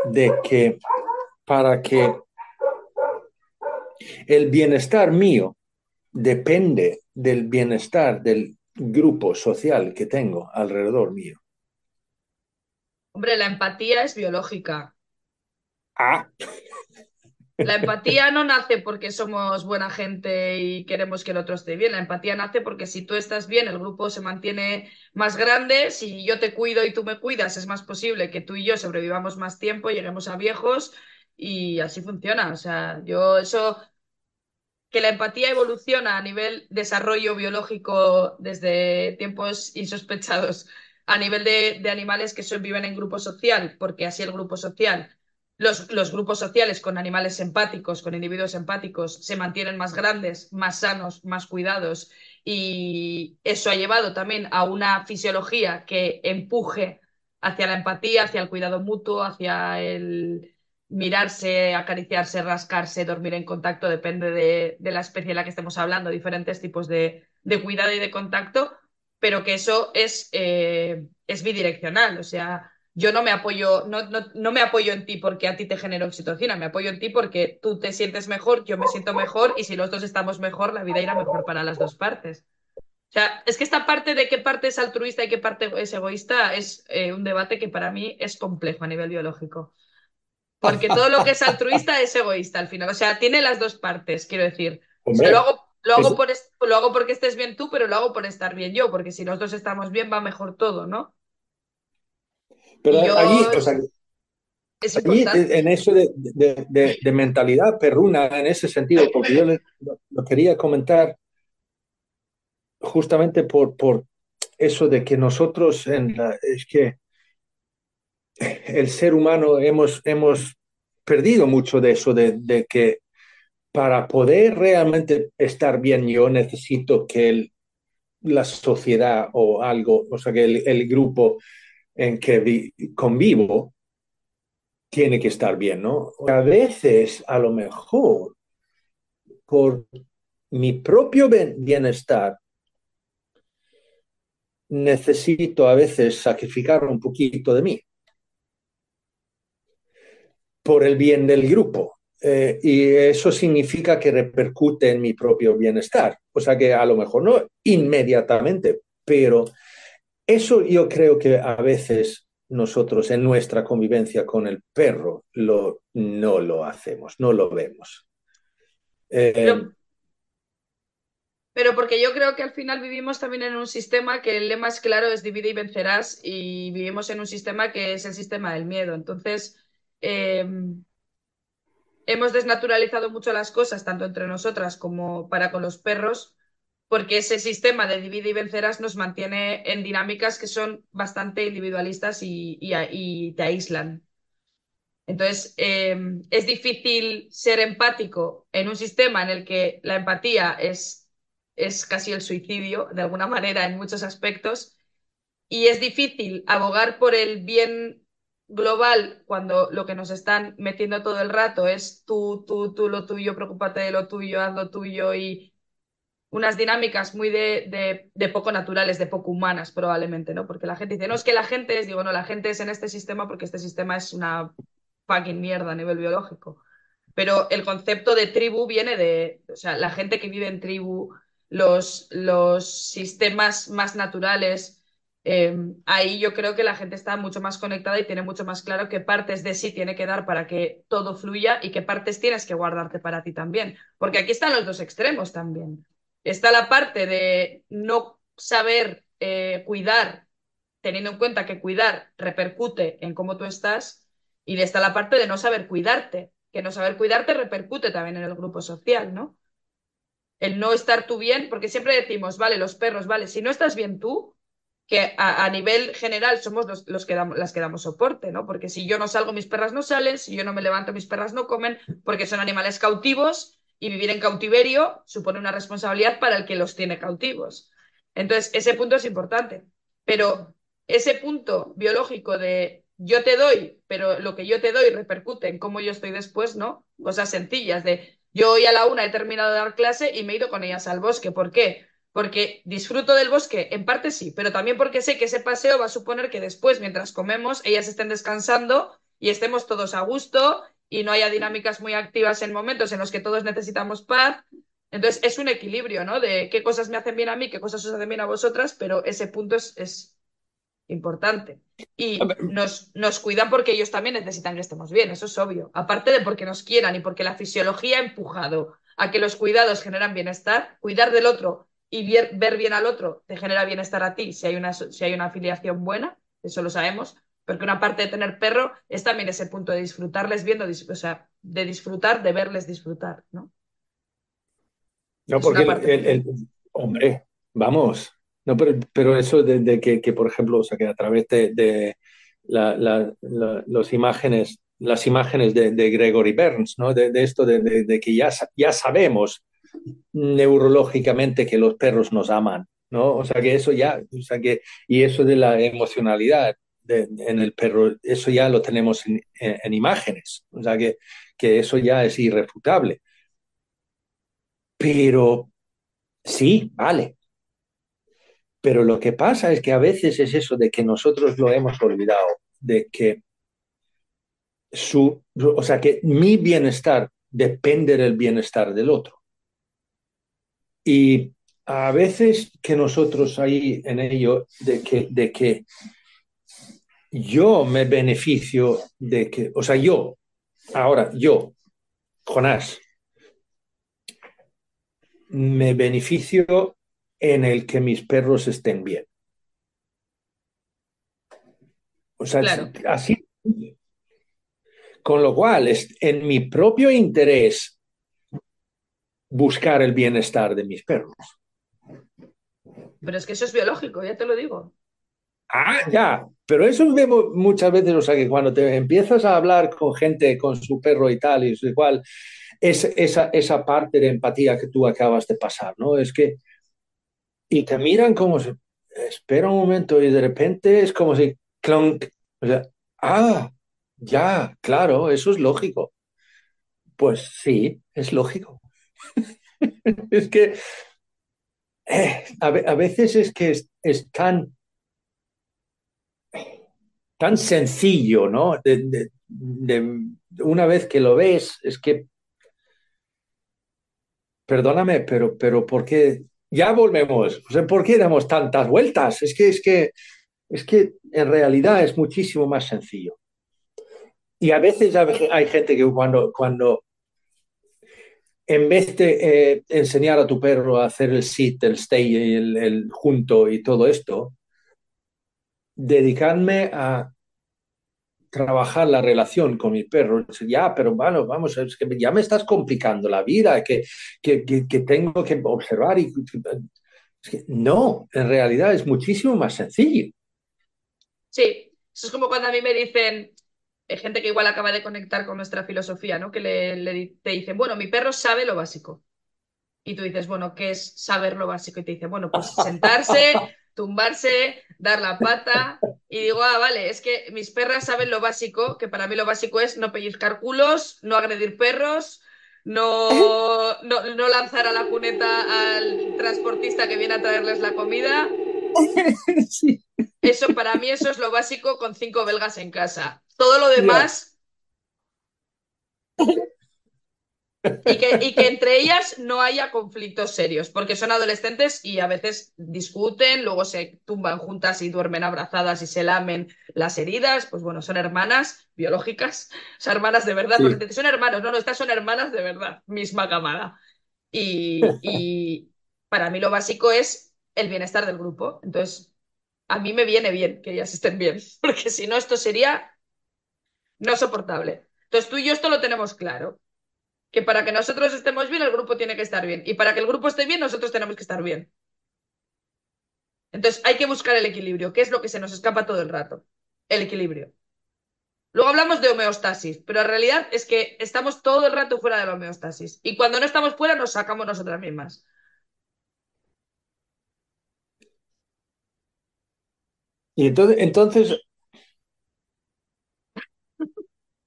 de que para que el bienestar mío depende del bienestar del grupo social que tengo alrededor mío. Hombre, la empatía es biológica. Ah. La empatía no nace porque somos buena gente y queremos que el otro esté bien. La empatía nace porque si tú estás bien, el grupo se mantiene más grande. Si yo te cuido y tú me cuidas, es más posible que tú y yo sobrevivamos más tiempo, lleguemos a viejos y así funciona. O sea, yo eso que la empatía evoluciona a nivel desarrollo biológico desde tiempos insospechados, a nivel de, de animales que viven en grupo social, porque así el grupo social los, grupos sociales con animales empáticos, con individuos empáticos, se mantienen más grandes, más sanos, más cuidados. Y eso ha llevado también a una fisiología que empuje hacia la empatía, hacia el cuidado mutuo, hacia el mirarse, acariciarse, rascarse, dormir en contacto, depende de, de la especie en la que estemos hablando, diferentes tipos de, de cuidado y de contacto, pero que eso es, eh, es bidireccional, o sea, yo no me apoyo, no, no, no, me apoyo en ti porque a ti te genera oxitocina, me apoyo en ti porque tú te sientes mejor, yo me siento mejor y si los dos estamos mejor, la vida irá mejor para las dos partes. O sea, es que esta parte de qué parte es altruista y qué parte es egoísta es eh, un debate que para mí es complejo a nivel biológico. Porque todo lo que es altruista es egoísta al final. O sea, tiene las dos partes, quiero decir. O sea, lo, hago, lo, hago por, lo hago porque estés bien tú, pero lo hago por estar bien yo, porque si los dos estamos bien va mejor todo, ¿no? Pero yo... allí, o sea, allí en eso de, de, de, mentalidad perruna, en ese sentido, porque yo le, lo quería comentar justamente por, por eso de que nosotros, en la, es que el ser humano hemos, hemos perdido mucho de eso, de, de, que para poder realmente estar bien yo necesito que el, la sociedad o algo, o sea, que el, el grupo en que convivo tiene que estar bien, ¿no? A veces, a lo mejor, por mi propio bienestar, necesito a veces sacrificar un poquito de mí por el bien del grupo. Eh, y eso significa que repercute en mi propio bienestar. O sea que a lo mejor no inmediatamente, pero eso yo creo que a veces nosotros en nuestra convivencia con el perro no lo hacemos, no lo vemos. Eh, pero, pero, porque yo creo que al final vivimos también en un sistema que el lema es claro, es divide y vencerás, y vivimos en un sistema que es el sistema del miedo. Entonces, eh, hemos desnaturalizado mucho las cosas, tanto entre nosotras como para con los perros, porque ese sistema de divide y vencerás nos mantiene en dinámicas que son bastante individualistas y, y, y te aíslan. Entonces, eh, es difícil ser empático en un sistema en el que la empatía es, es casi el suicidio, de alguna manera, en muchos aspectos, y es difícil abogar por el bien global cuando lo que nos están metiendo todo el rato es tú, tú, tú, lo tuyo, preocúpate de lo tuyo, haz lo tuyo y, unas dinámicas muy de, de, poco naturales, de poco humanas probablemente, ¿no? Porque la gente dice, no, es que la gente es, digo, no, la gente es en este sistema porque este sistema es una fucking mierda a nivel biológico. Pero el concepto de tribu viene de, o sea, la gente que vive en tribu, los, los sistemas más naturales, eh, ahí yo creo que la gente está mucho más conectada y tiene mucho más claro qué partes de sí tiene que dar para que todo fluya y qué partes tienes que guardarte para ti también. Porque aquí están los dos extremos también. Está la parte de no saber eh, cuidar, teniendo en cuenta que cuidar repercute en cómo tú estás, y está la parte de no saber cuidarte, que no saber cuidarte repercute también en el grupo social, ¿no? El no estar tú bien, porque siempre decimos, vale, los perros, vale, si no estás bien tú, que a, a nivel general somos los, los, que damos, las que damos soporte, ¿no? Porque si yo no salgo, mis perras no salen, si yo no me levanto, mis perras no comen, porque son animales cautivos y vivir en cautiverio supone una responsabilidad para el que los tiene cautivos. Entonces, ese punto es importante. Pero ese punto biológico de yo te doy, pero lo que yo te doy repercute en cómo yo estoy después, ¿no? Cosas sencillas de yo hoy a la una he terminado de dar clase y me he ido con ellas al bosque. ¿Por qué? Porque disfruto del bosque, en parte sí, pero también porque sé que ese paseo va a suponer que después, mientras comemos, ellas estén descansando y estemos todos a gusto y no haya dinámicas muy activas en momentos en los que todos necesitamos paz. Entonces, es un equilibrio, ¿no? De qué cosas me hacen bien a mí, qué cosas os hacen bien a vosotras, pero ese punto es, es importante. Y nos, nos, cuidan porque ellos también necesitan que estemos bien, eso es obvio. Aparte de porque nos quieran y porque la fisiología ha empujado a que los cuidados generan bienestar, cuidar del otro y ver, ver bien al otro te genera bienestar a ti si hay, una, si hay una afiliación buena, eso lo sabemos, porque una parte de tener perro es también ese punto de disfrutarles viendo, o sea, de disfrutar, de verles disfrutar, ¿no? No, es porque el, el, el, hombre, vamos, no, pero, pero eso de, de que, que, por ejemplo, o sea, que a través de, de la, la, la, los imágenes, las imágenes de, de Gregory Burns, ¿no? de, esto de, que ya, ya sabemos neurológicamente que los perros nos aman, ¿no? O sea, que eso ya, o sea, que, y eso de la emocionalidad, en el perro, eso ya lo tenemos en, en, en, imágenes, o sea que, que eso ya es irrefutable. Pero sí, vale. Pero lo que pasa es que a veces es eso de que nosotros lo hemos olvidado, de que su, o sea, que mi bienestar depende del bienestar del otro. Y a veces que nosotros ahí en ello, de que, de que yo me beneficio de que, o sea, yo, ahora yo, Jonás, me beneficio en el que mis perros estén bien. O sea, claro. así. Con lo cual, es en mi propio interés buscar el bienestar de mis perros. Pero es que eso es biológico, ya te lo digo. Ah, ya, pero eso vemos muchas veces, o sea, que cuando te empiezas a hablar con gente, con su perro y tal, y igual, es esa, esa parte de empatía que tú acabas de pasar, ¿no? Es que, y te miran como si, espera un momento, y de repente es como si, o sea, ah, ya, claro, eso es lógico. Pues sí, es lógico. es que eh, a, a, veces es que es, es tan tan sencillo, ¿no? De, una vez que lo ves, es que, perdóname, pero, pero ¿por qué? Ya volvemos. ¿Por qué damos tantas vueltas? Es que, es que, es que en realidad es muchísimo más sencillo. Y a veces hay gente que cuando, cuando en vez de eh, enseñar a tu perro a hacer el sit, el stay, el, el junto y todo esto, dedicarme a trabajar la relación con mi perro. Ya, pero bueno, vamos, es que ya me estás complicando la vida, que, que, que, que tengo que observar y... Es que no, en realidad es muchísimo más sencillo. Sí, eso es como cuando a mí me dicen, hay gente que igual acaba de conectar con nuestra filosofía, ¿no? Que le, le, te dicen, bueno, mi perro sabe lo básico. Y tú dices, bueno, ¿qué es saber lo básico? Y te dicen, bueno, pues sentarse, tumbarse, dar la pata. Y digo, ah, vale, es que mis perras saben lo básico, que para mí lo básico es no pellizcar culos, no agredir perros, no, no, no lanzar a la cuneta al transportista que viene a traerles la comida. Sí. Eso, para mí, eso es lo básico con cinco belgas en casa. Todo lo demás. Y que, y que, entre ellas no haya conflictos serios, porque son adolescentes y a veces discuten, luego se tumban juntas y duermen abrazadas y se lamen las heridas. Pues bueno, son hermanas biológicas, son hermanas de verdad, sí. porque son hermanos, no, no, estas son hermanas de verdad, misma camada. Y, y, para mí lo básico es el bienestar del grupo. Entonces, a mí me viene bien que ellas estén bien, porque si no, esto sería no soportable. Entonces, tú y yo esto lo tenemos claro, que para que nosotros estemos bien, el grupo tiene que estar bien. Y para que el grupo esté bien, nosotros tenemos que estar bien. Entonces, hay que buscar el equilibrio, que es lo que se nos escapa todo el rato. El equilibrio. Luego hablamos de homeostasis, pero en realidad es que estamos todo el rato fuera de la homeostasis. Y cuando no estamos fuera, nos sacamos nosotras mismas. Y entonces, entonces,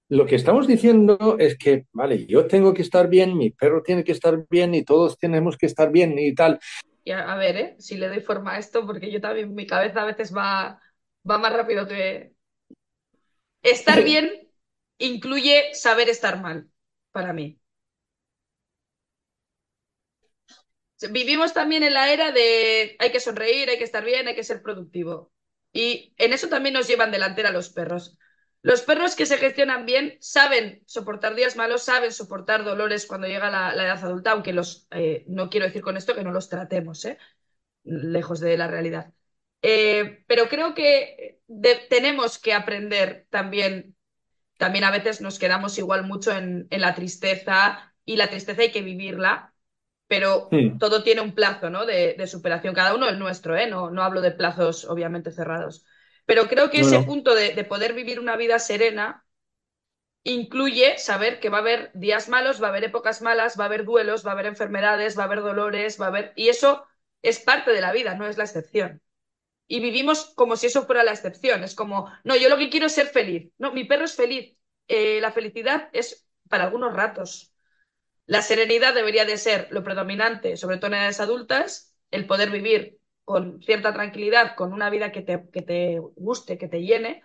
lo que estamos diciendo es que, vale, yo tengo que estar bien, mi perro tiene que estar bien y todos tenemos que estar bien y tal. Y a, a ver, ¿eh? si le doy forma a esto, porque yo también, mi cabeza a veces va, va más rápido que... Estar bien incluye saber estar mal, para mí. Vivimos también en la era de hay que sonreír, hay que estar bien, hay que ser productivo. Y en eso también nos llevan delantera los perros. Los perros que se gestionan bien saben soportar días malos, saben soportar dolores cuando llega la, la edad adulta, aunque los, eh, no quiero decir con esto que no los tratemos, ¿eh? lejos de la realidad. Eh, pero creo que de, tenemos que aprender también, también a veces nos quedamos igual mucho en, en la tristeza y la tristeza hay que vivirla, pero todo tiene un plazo ¿no? de, de superación, cada uno el nuestro, no, no hablo de plazos obviamente cerrados. Pero creo que No, ese no. punto de, de poder vivir una vida serena incluye saber que va a haber días malos, va a haber épocas malas, va a haber duelos, va a haber enfermedades, va a haber dolores, va a haber... Y eso es parte de la vida, no es la excepción. Y vivimos como si eso fuera la excepción. Es como, no, yo lo que quiero es ser feliz. No, mi perro es feliz. Eh, la felicidad es para algunos ratos. La serenidad debería de ser lo predominante, sobre todo en edades adultas, el poder vivir con cierta tranquilidad, con una vida que te, que te guste, que te llene,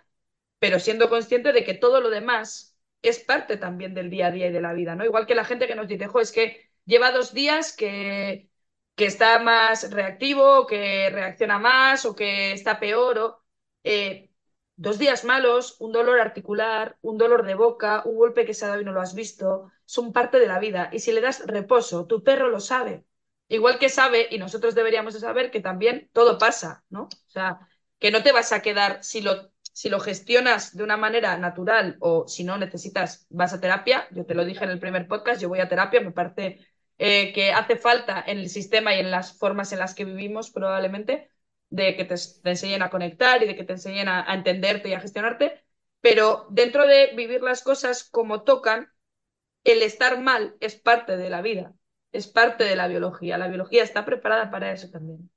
pero siendo consciente de que todo lo demás es parte también del día a día y de la vida, ¿no? Igual que la gente que nos dice, jo, es que lleva dos días que, que está más reactivo, que reacciona más o que está peor, o eh, dos días malos, un dolor articular, un dolor de boca, un golpe que se ha dado y no lo has visto, son parte de la vida. Y si le das reposo, tu perro lo sabe. Igual que sabe, y nosotros deberíamos de saber, que también todo pasa, ¿no? O sea, que no te vas a quedar, si lo, si lo gestionas de una manera natural o si no necesitas, vas a terapia. Yo te lo dije en el primer podcast, yo voy a terapia, me parece eh, que hace falta en el sistema y en las formas en las que vivimos probablemente, de que te, te enseñen a conectar y de que te enseñen a, a entenderte y a gestionarte, pero dentro de vivir las cosas como tocan, el estar mal es parte de la vida, es parte de la biología. La biología está preparada para eso también.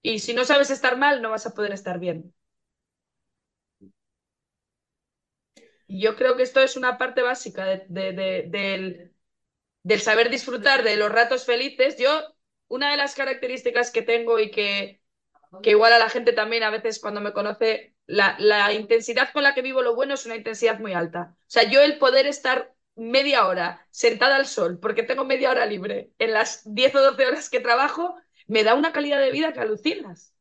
Y si no sabes estar mal, no vas a poder estar bien. Yo creo que esto es una parte básica de, de, de, del, del saber disfrutar de los ratos felices. Yo, una de las características que tengo y que, que igual a la gente también a veces cuando me conoce, la, la intensidad con la que vivo lo bueno es una intensidad muy alta. O sea, yo el poder estar media hora sentada al sol, porque tengo media hora libre en las 10 o 12 horas que trabajo, me da una calidad de vida que alucinas.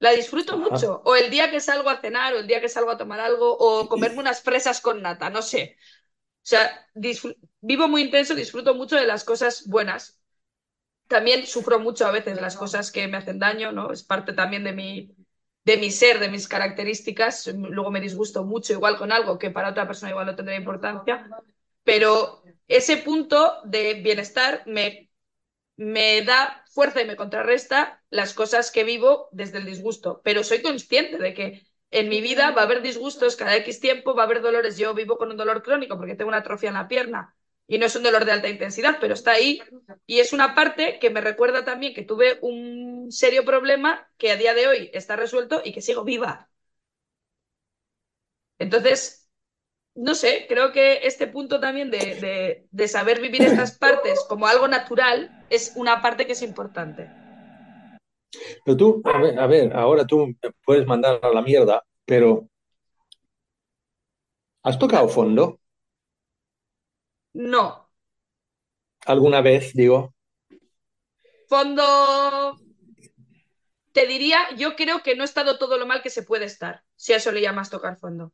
La disfruto Ajá. mucho. O el día que salgo a cenar, o el día que salgo a tomar algo, o comerme unas fresas con nata, no sé. O sea, vivo muy intenso, disfruto mucho de las cosas buenas. También sufro mucho a veces las cosas que me hacen daño, ¿no? Es parte también de mi, de mi ser, de mis características. Luego me disgusto mucho igual con algo que para otra persona igual no tendría importancia. Pero ese punto de bienestar me, me da fuerza y me contrarresta las cosas que vivo desde el disgusto. Pero soy consciente de que en mi vida va a haber disgustos cada X tiempo, va a haber dolores. Yo vivo con un dolor crónico porque tengo una atrofia en la pierna y no es un dolor de alta intensidad, pero está ahí y es una parte que me recuerda también que tuve un serio problema que a día de hoy está resuelto y que sigo viva. Entonces, no sé, creo que este punto también de, de, de saber vivir estas partes como algo natural es una parte que es importante. Pero tú, a ver, a ver, ahora tú me puedes mandar a la mierda, pero ¿has tocado fondo No, alguna vez, digo? fondo, te diría, yo creo que no he estado todo lo mal que se puede estar, si a eso le llamas tocar fondo.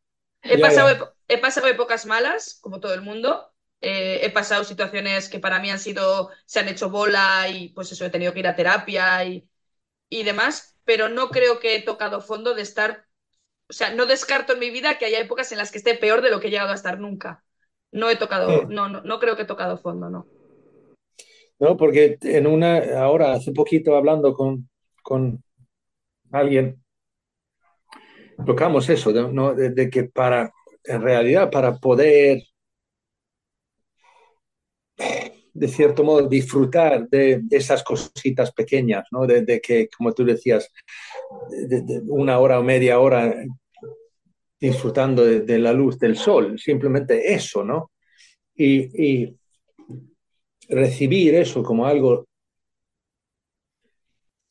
He Ya, pasado, ya. he pasado épocas malas, como todo el mundo. eh, he pasado situaciones que para mí han sido, se han hecho bola y pues eso, he tenido que ir a terapia y, y demás, pero no creo que he tocado fondo de estar, o sea, no descarto en mi vida que haya épocas en las que esté peor de lo que he llegado a estar nunca. No he tocado, Sí. no, no, no creo que he tocado fondo, no. No, porque en una, ahora hace poquito hablando con, con alguien, tocamos eso, de, ¿no? de, que para, en realidad, para poder, de cierto modo, disfrutar de esas cositas pequeñas, ¿no? De, de que, como tú decías, de, de una hora o media hora disfrutando de, de la luz del sol, simplemente eso, ¿no? Y, y recibir eso como algo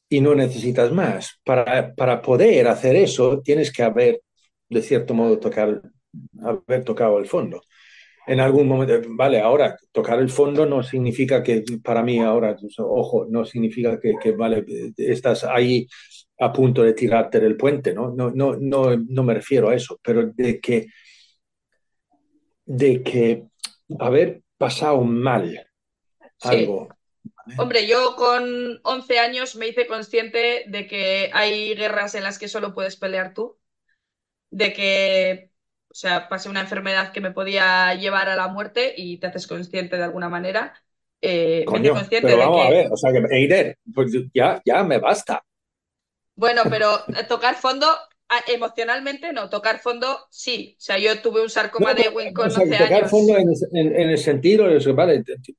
y no necesitas más. Para, para poder hacer eso, tienes que haber, de cierto modo, tocar, haber tocado el fondo. En algún momento, vale, ahora tocar el fondo no significa que para mí ahora, ojo, no significa que, que vale, estás ahí a punto de tirarte del puente, ¿no? No, no, no, no me refiero a eso, pero de que, de que haber pasado mal algo. Hombre, yo con 11 años me hice consciente de que hay guerras en las que solo puedes pelear tú, de que, o sea, pasé una enfermedad que me podía llevar a la muerte y te haces consciente de alguna manera. Eh, me hice consciente pero de vamos que, a ver, o sea que, Eider, pues ya, ya me basta. bueno, pero tocar fondo, emocionalmente no, tocar fondo sí. O sea, yo tuve un sarcoma No, de Ewing o con sea, 11 tocar años. fondo en, en- en el sentido de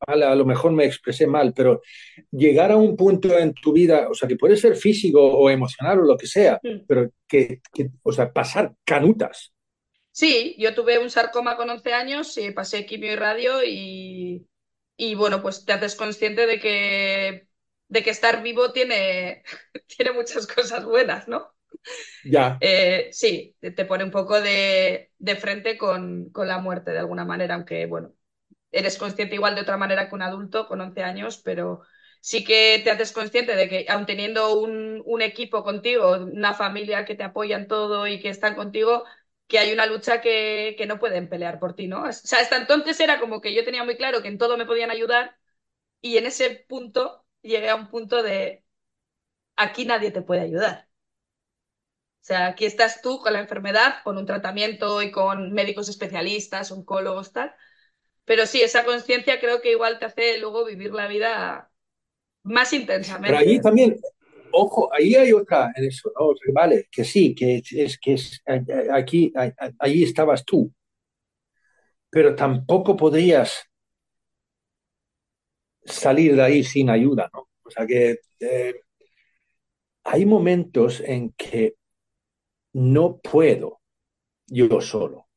vale, a lo mejor me expresé mal, pero llegar a un punto en tu vida, o sea, que puede ser físico o emocional o lo que sea, Mm. pero que, que, o sea, pasar canutas. Sí, yo tuve un sarcoma con 11 años, y pasé quimio y radio y, y bueno, pues te haces consciente de que, de que estar vivo tiene, tiene muchas cosas buenas, ¿no? Ya, Eh, sí, te, pone un poco de, frente con, la muerte de alguna manera, aunque bueno, eres consciente igual de otra manera que un adulto con 11 años, pero sí que te haces consciente de que aun teniendo un, equipo contigo, una familia que te apoya en todo y que están contigo, que hay una lucha que, que no pueden pelear por ti, ¿no? O sea, hasta entonces era como que yo tenía muy claro que en todo me podían ayudar y en ese punto llegué a un punto de aquí nadie te puede ayudar. O sea, aquí estás tú con la enfermedad, con un tratamiento y con médicos especialistas, oncólogos, tal. Pero sí, esa conciencia creo que igual te hace luego vivir la vida más pero intensamente. allí también, ojo, ahí hay otra en eso, ¿no? Vale, que sí, que es, que es, aquí, a- a- allí estabas tú, pero tampoco podrías salir de ahí sin ayuda, ¿no? O sea que eh, hay momentos en que no puedo yo solo,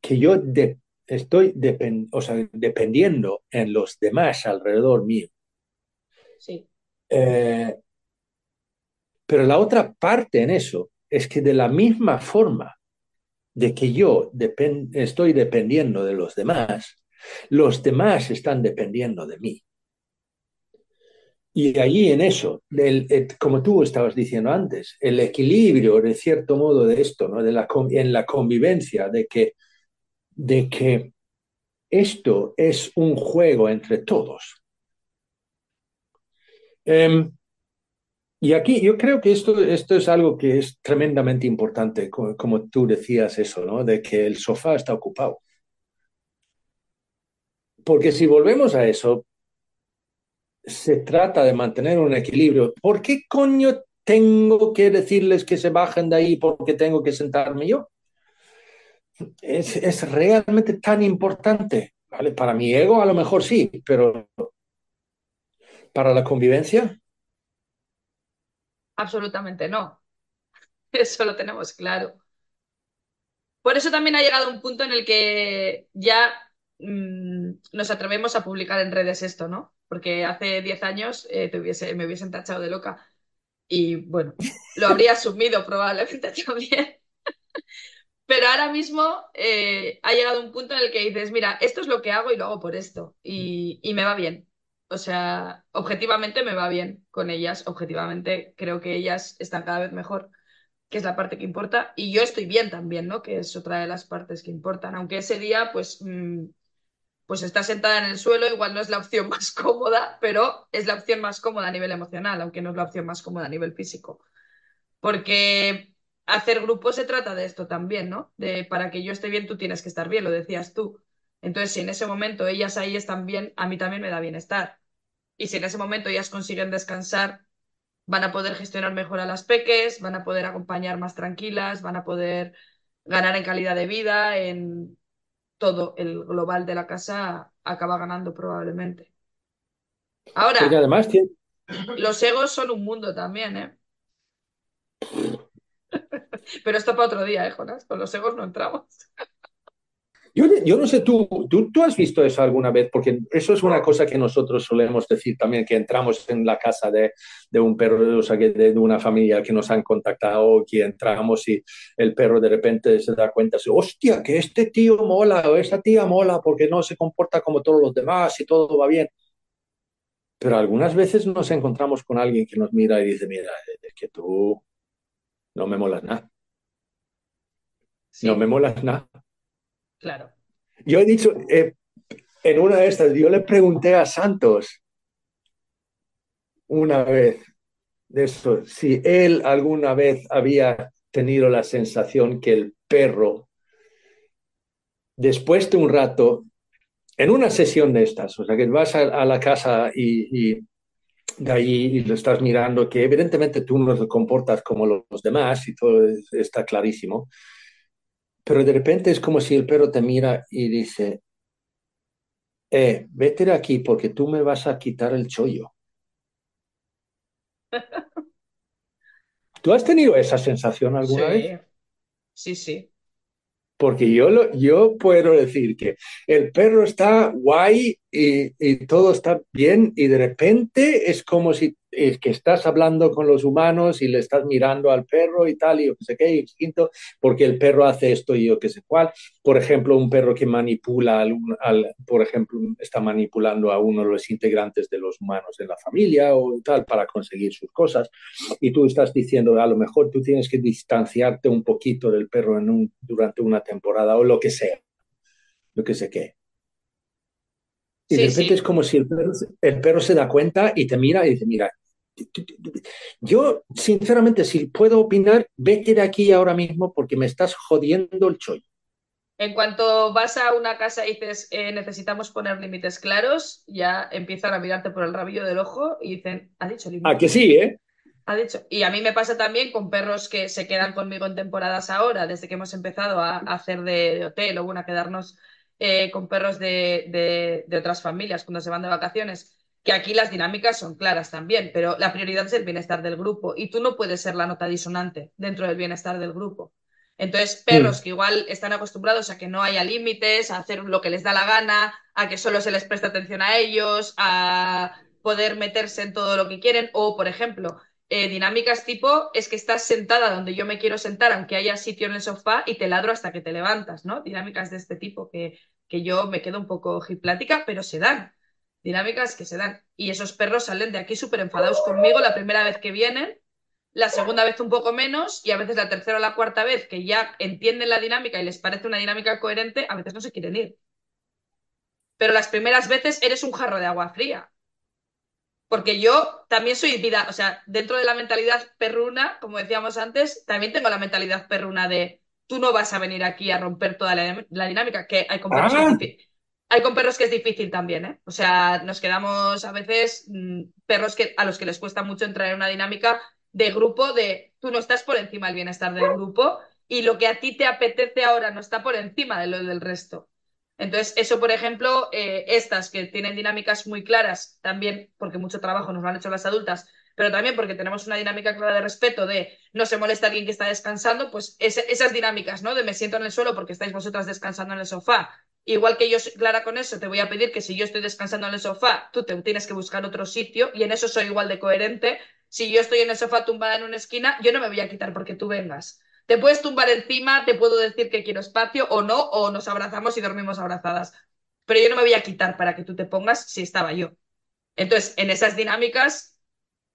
que yo de- estoy depen- o sea, dependiendo en los demás alrededor mío. Sí, Eh, pero la otra parte en eso es que de la misma forma de que yo estoy dependiendo de los demás, los demás están dependiendo de mí. Y allí en eso, eh, como tú estabas diciendo antes, el equilibrio, de cierto modo, de esto, ¿no? de la, en la convivencia, de que, de que esto es un juego entre todos. Em, y aquí yo creo que esto, esto es algo que es tremendamente importante, co- como, tú decías eso, ¿no? De que el sofá está ocupado. Porque si volvemos a eso, se trata de mantener un equilibrio. ¿Por qué coño tengo que decirles que se bajen de ahí porque tengo que sentarme yo? Es, es realmente tan importante, ¿vale? Para mi ego a lo mejor sí, pero para la convivencia, absolutamente no. Eso lo tenemos claro. Por eso también ha llegado un punto en el que ya mm, nos atrevemos a publicar en redes esto, ¿no? Porque hace 10 años eh, te hubiese- me hubiesen tachado de loca. Y bueno, lo habría asumido probablemente también. Pero ahora mismo eh, ha llegado un punto en el que dices, mira, esto es lo que hago y lo hago por esto. Y, y me va bien. O sea, objetivamente me va bien con ellas. Objetivamente creo que ellas están cada vez mejor, que es la parte que importa. Y yo estoy bien también, ¿no? Que es otra de las partes que importan. Aunque ese día, pues, mm, pues está sentada en el suelo, igual no es la opción más cómoda, pero es la opción más cómoda a nivel emocional, aunque no es la opción más cómoda a nivel físico. Porque hacer grupo se trata de esto también, ¿no? De para que yo esté bien, tú tienes que estar bien, lo decías tú. Entonces, si en ese momento ellas ahí están bien, a mí también me da bienestar. Y si en ese momento ellas consiguen descansar, van a poder gestionar mejor a las peques, van a poder acompañar más tranquilas, van a poder ganar en calidad de vida, en todo el global de la casa acaba ganando probablemente. Ahora, además los egos son un mundo también, ¿eh? Pero esto para otro día, ¿eh, Jonas? Con los egos no entramos. Yo, no sé, ¿tú, tú, has visto eso alguna vez, porque eso es una cosa que nosotros solemos decir también, que entramos en la casa de, un perro, o sea, que de, una familia que nos han contactado, que entramos y el perro de repente se da cuenta, hostia, que este tío mola o esta tía mola porque no se comporta como todos los demás y todo va bien. Pero algunas veces nos encontramos con alguien que nos mira y dice, mira, es que tú no me molas nada. No me molas nada. Claro. Yo he dicho, eh, en una de estas, yo le pregunté a Santos una vez de eso, si él alguna vez había tenido la sensación que el perro, después de un rato, en una sesión de estas, o sea, que vas a, la casa y, y, de ahí y lo estás mirando, que evidentemente tú no te comportas como los demás y todo está clarísimo, pero de repente es como si el perro te mira y dice, eh, vete de aquí porque tú me vas a quitar el chollo. ¿Tú has tenido esa sensación alguna vez? Sí, sí. Porque yo, lo, yo puedo decir que el perro está guay y, y, todo está bien y de repente es como si es que estás hablando con los humanos y le estás mirando al perro y tal, y yo qué sé qué, porque el perro hace esto y yo qué sé cuál. Por ejemplo, un perro que manipula, al, al, por ejemplo, está manipulando a uno de los integrantes de los humanos en la familia o tal para conseguir sus cosas. Y tú estás diciendo, a lo mejor tú tienes que distanciarte un poquito del perro en un, durante una temporada o lo que sea, lo que sé qué. Y de repente es como si el perro, el perro, se da cuenta y te mira y dice, mira, yo, sinceramente, si puedo opinar, vete de aquí ahora mismo porque me estás jodiendo el chollo. En cuanto vas a una casa y dices eh, necesitamos poner límites claros, ya empiezan a mirarte por el rabillo del ojo y dicen, ha dicho límites. Ah, que sí, ¿eh? Ha dicho. Y a mí me pasa también con perros que se quedan conmigo en temporadas ahora, desde que hemos empezado a, hacer de, hotel o bueno, a quedarnos eh, con perros de, de otras familias cuando se van de vacaciones que aquí las dinámicas son claras también, pero la prioridad es el bienestar del grupo y tú no puedes ser la nota disonante dentro del bienestar del grupo. Entonces, perros que igual están acostumbrados a que no haya límites, a hacer lo que les da la gana, a que solo se les preste atención a ellos, a poder meterse en todo lo que quieren, o, por ejemplo, eh, dinámicas tipo es que estás sentada donde yo me quiero sentar, aunque haya sitio en el sofá, y te ladro hasta que te levantas, ¿no? Dinámicas de este tipo que, que yo me quedo un poco hiplática, pero se dan dinámicas que se dan. Y esos perros salen de aquí súper enfadados conmigo la primera vez que vienen, la segunda vez un poco menos y a veces la tercera o la cuarta vez que ya entienden la dinámica y les parece una dinámica coherente, a veces no se quieren ir. Pero las primeras veces eres un jarro de agua fría. Porque yo también soy vida, o sea, dentro de la mentalidad perruna, como decíamos antes, también tengo la mentalidad perruna de tú no vas a venir aquí a romper toda la, dinámica, que hay compañeros ah. Hay con perros que es difícil también, ¿eh? O sea, nos quedamos a veces mm, perros que, a los que les cuesta mucho entrar en una dinámica de grupo, de tú no estás por encima del bienestar del grupo y lo que a ti te apetece ahora no está por encima de lo del resto. Entonces, eso, por ejemplo, eh, estas que tienen dinámicas muy claras, también porque mucho trabajo nos lo han hecho las adultas, pero también porque tenemos una dinámica clara de respeto de no se molesta alguien que está descansando, pues esas dinámicas, ¿no? De me siento en el suelo porque estáis vosotras descansando en el sofá Igual que yo soy clara con eso, te voy a pedir que si yo estoy descansando en el sofá, tú te tienes que buscar otro sitio y en eso soy igual de coherente. Si yo estoy en el sofá tumbada en una esquina, yo no me voy a quitar porque tú vengas. Te puedes tumbar encima, te puedo decir que quiero espacio o no, o nos abrazamos y dormimos abrazadas. Pero yo no me voy a quitar para que tú te pongas si estaba yo. Entonces, en esas dinámicas,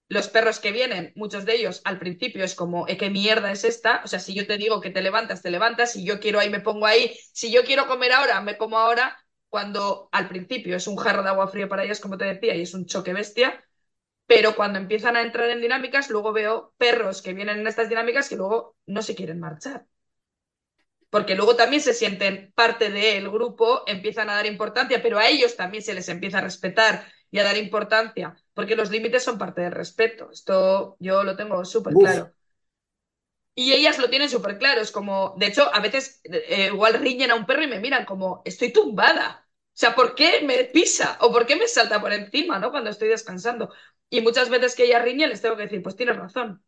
los perros que vienen, muchos de ellos al principio es como, ¿qué mierda es esta? O sea, si yo te digo que te levantas, te levantas, si yo quiero ahí, me pongo ahí, si yo quiero comer ahora, me como ahora, cuando al principio es un jarro de agua fría para ellas, como te decía, y es un choque bestia, pero cuando empiezan a entrar en dinámicas, luego veo perros que vienen en estas dinámicas que luego no se quieren marchar. Porque luego también se sienten parte del grupo, empiezan a dar importancia, pero a ellos también se les empieza a respetar y a dar importancia, porque los límites son parte del respeto. Esto yo lo tengo súper claro. Y ellas lo tienen súper claro. Es como, de hecho, a veces eh, igual riñen a un perro y me miran como, estoy tumbada. O sea, ¿por qué me pisa? ¿O por qué me salta por encima, ¿no? Cuando estoy descansando. Y muchas veces que ella riñe les tengo que decir, pues tienes razón.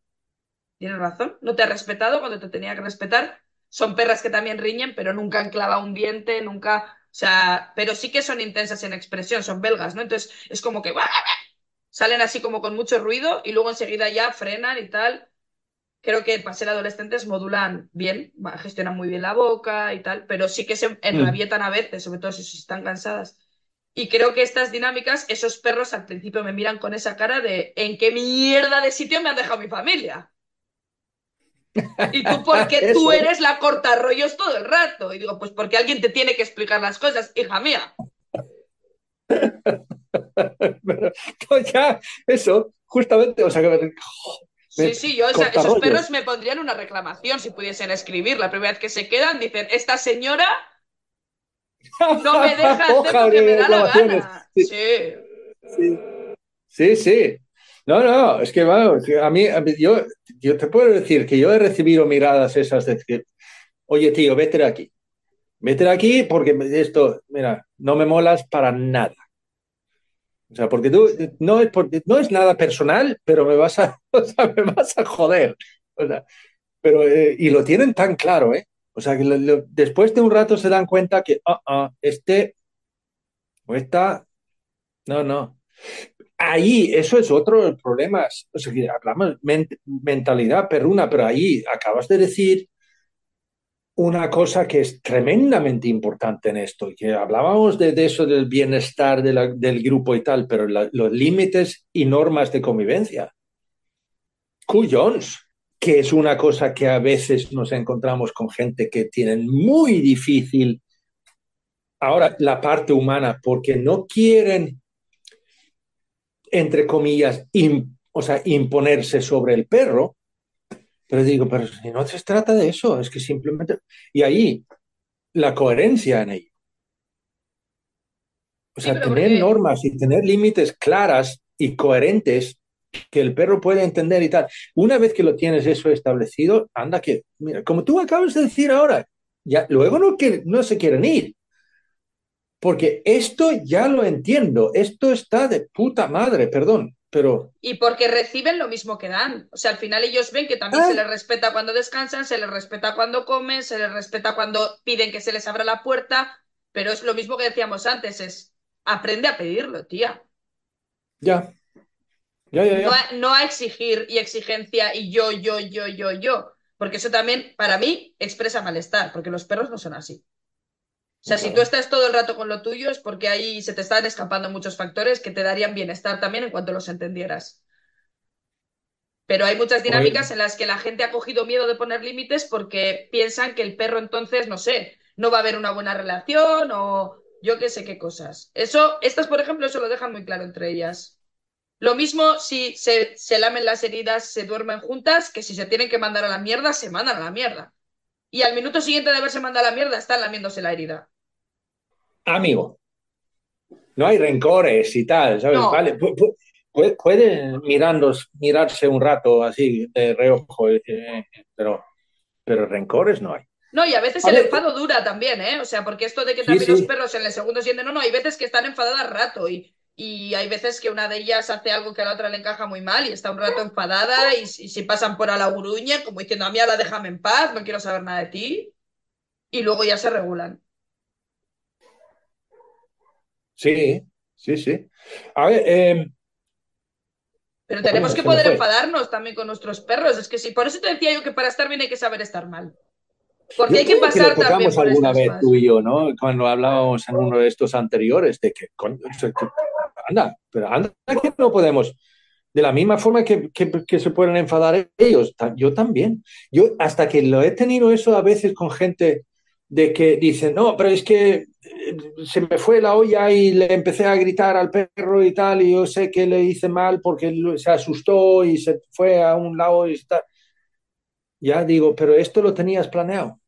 Tienes razón. No te ha respetado cuando te tenía que respetar. Son perras que también riñen, pero nunca han clavado un diente, nunca. O sea, pero sí que son intensas en expresión, son belgas, ¿no? Entonces es como que salen así como con mucho ruido y luego enseguida ya frenan y tal. Creo que para ser adolescentes modulan bien, gestionan muy bien la boca y tal, pero sí que se enrabietan a veces, sobre todo si están cansadas. Y creo que estas dinámicas, esos perros al principio me miran con esa cara de ¿en qué mierda de sitio me han dejado mi familia? Y tú, porque tú eres la corta rollos todo el rato. Y digo, pues porque alguien te tiene que explicar las cosas, hija mía. ya, eso, justamente, o sea, que Sí, sí, yo, esos perros me pondrían una reclamación si pudiesen escribir. La primera vez que se quedan, dicen, esta señora no me deja hacer lo que me da la gana. Sí. sí. sí, No, no, es que a mí, yo, yo te puedo decir que yo he recibido miradas esas de que, oye tío, vete de aquí. Vete de aquí porque esto, mira, no me molas para nada. O sea, porque tú no es, no es nada personal, pero me vas a, me vas a joder. O sea, pero, eh, y lo tienen tan claro, ¿eh? O sea, que después de un rato se dan cuenta que, ah, ah, este o esta, no, no. Ahí, eso es otro de los problemas. O sea, que hablamos mentalidad perruna, pero ahí acabas de decir una cosa que es tremendamente importante en esto, que hablábamos de, eso del bienestar del grupo y tal, pero los límites y normas de convivencia. Cuyons que es una cosa que a veces nos encontramos con gente que tienen muy difícil ahora la parte humana porque no quieren, entre comillas, o sea, imponerse sobre el perro. Pero digo, pero si no se trata de eso, es que simplemente... Y ahí, la coherencia en ello. O sea, tener normas y tener límites claras y coherentes que el perro puede entender y tal. Una vez que lo tienes eso establecido, anda que, mira, como tú acabas de decir ahora, ya luego no, que, no se quieren ir. Porque esto ya lo entiendo, esto está de puta madre, perdón, pero... Y porque reciben lo mismo que dan. O sea, al final ellos ven que también se les respeta cuando descansan, se les respeta cuando comen, se les respeta cuando piden que se les abra la puerta, pero es lo mismo que decíamos antes, es aprende a pedirlo, tía. Ya, no, a, exigir y exigencia y yo, yo, yo, yo, yo. Porque eso también, para mí, expresa malestar, porque los perros no son así. O sea, si tú estás todo el rato con lo tuyo es porque ahí se te están escapando muchos factores que te darían bienestar también en cuanto los entendieras. Pero hay muchas dinámicas en las que la gente ha cogido miedo de poner límites porque piensan que el perro entonces, no sé, no va a haber una buena relación o yo qué sé qué cosas. Eso, estas, por ejemplo, eso lo dejan muy claro entre ellas. Lo mismo si se, lamen las heridas, se duermen juntas, que si se tienen que mandar a la mierda, se mandan a la mierda. Y al minuto siguiente de haberse mandado a la mierda, están lamiéndose la herida. Amigo, no hay rencores y tal, ¿sabes? Vale, pueden mirarse un rato así de reojo, eh, pero, pero rencores no hay. No, y a veces el enfado dura también, ¿eh? O sea, porque esto de que también los perros en el segundo sienten, no, no, hay veces que están enfadadas rato y, y hay veces que una de ellas hace algo que a la otra le encaja muy mal y está un rato enfadada y, si pasan por a la guruña como diciendo a mí la déjame en paz, no quiero saber nada de ti y luego ya se regulan. Sí, sí, sí. A ver, em, pero tenemos que poder enfadarnos también con nuestros perros. Es que sí, por eso te decía yo que para estar bien hay que saber estar mal. Porque hay que pasar también por alguna vez tú y yo, ¿no? Cuando hablábamos en uno de estos anteriores de que, anda, pero anda que no podemos. De la misma forma que, que, se pueden enfadar ellos, yo también. Yo hasta que lo he tenido eso a veces con gente de que dicen, no, pero es que se me fue la olla y le empecé a gritar al perro y tal, y yo sé que le hice mal porque se asustó y se fue a un lado y está. Ya digo, pero esto lo tenías planeado.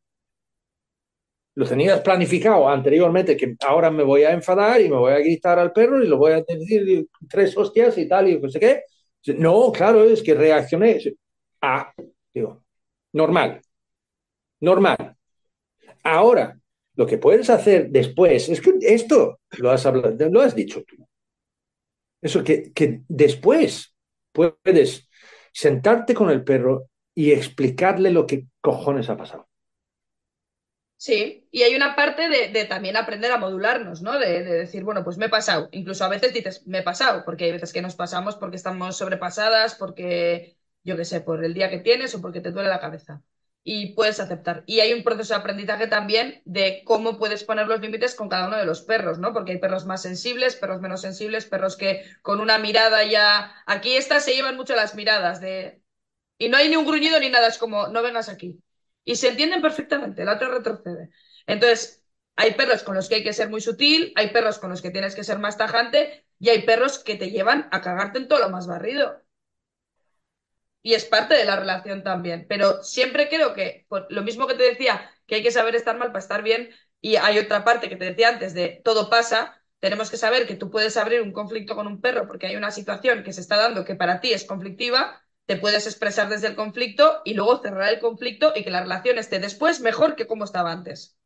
Lo tenías planificado anteriormente, que ahora me voy a enfadar y me voy a gritar al perro y lo voy a decir tres hostias y tal, y no sé qué. No, claro, es que reaccioné. Ah, digo, normal. Normal. Ahora, lo que puedes hacer después es que esto lo has, hablado, lo has dicho tú. Eso que, que después puedes sentarte con el perro y explicarle lo que cojones ha pasado. Sí, y hay una parte de, también aprender a modularnos, ¿no? De, de, decir, bueno, pues me he pasado. Incluso a veces dices, me he pasado, porque hay veces que nos pasamos porque estamos sobrepasadas, porque, yo qué sé, por el día que tienes o porque te duele la cabeza y puedes aceptar. Y hay un proceso de aprendizaje también de cómo puedes poner los límites con cada uno de los perros, ¿no? Porque hay perros más sensibles, perros menos sensibles, perros que con una mirada ya... Aquí estas se llevan mucho las miradas de... Y no hay ni un gruñido ni nada, es como, no vengas aquí. Y se entienden perfectamente, el otro retrocede. Entonces, hay perros con los que hay que ser muy sutil, hay perros con los que tienes que ser más tajante y hay perros que te llevan a cagarte en todo lo más barrido y es parte de la relación también. Pero siempre creo que, lo mismo que te decía, que hay que saber estar mal para estar bien, y hay otra parte que te decía antes de todo pasa, tenemos que saber que tú puedes abrir un conflicto con un perro porque hay una situación que se está dando que para ti es conflictiva, te puedes expresar desde el conflicto y luego cerrar el conflicto y que la relación esté después mejor que como estaba antes.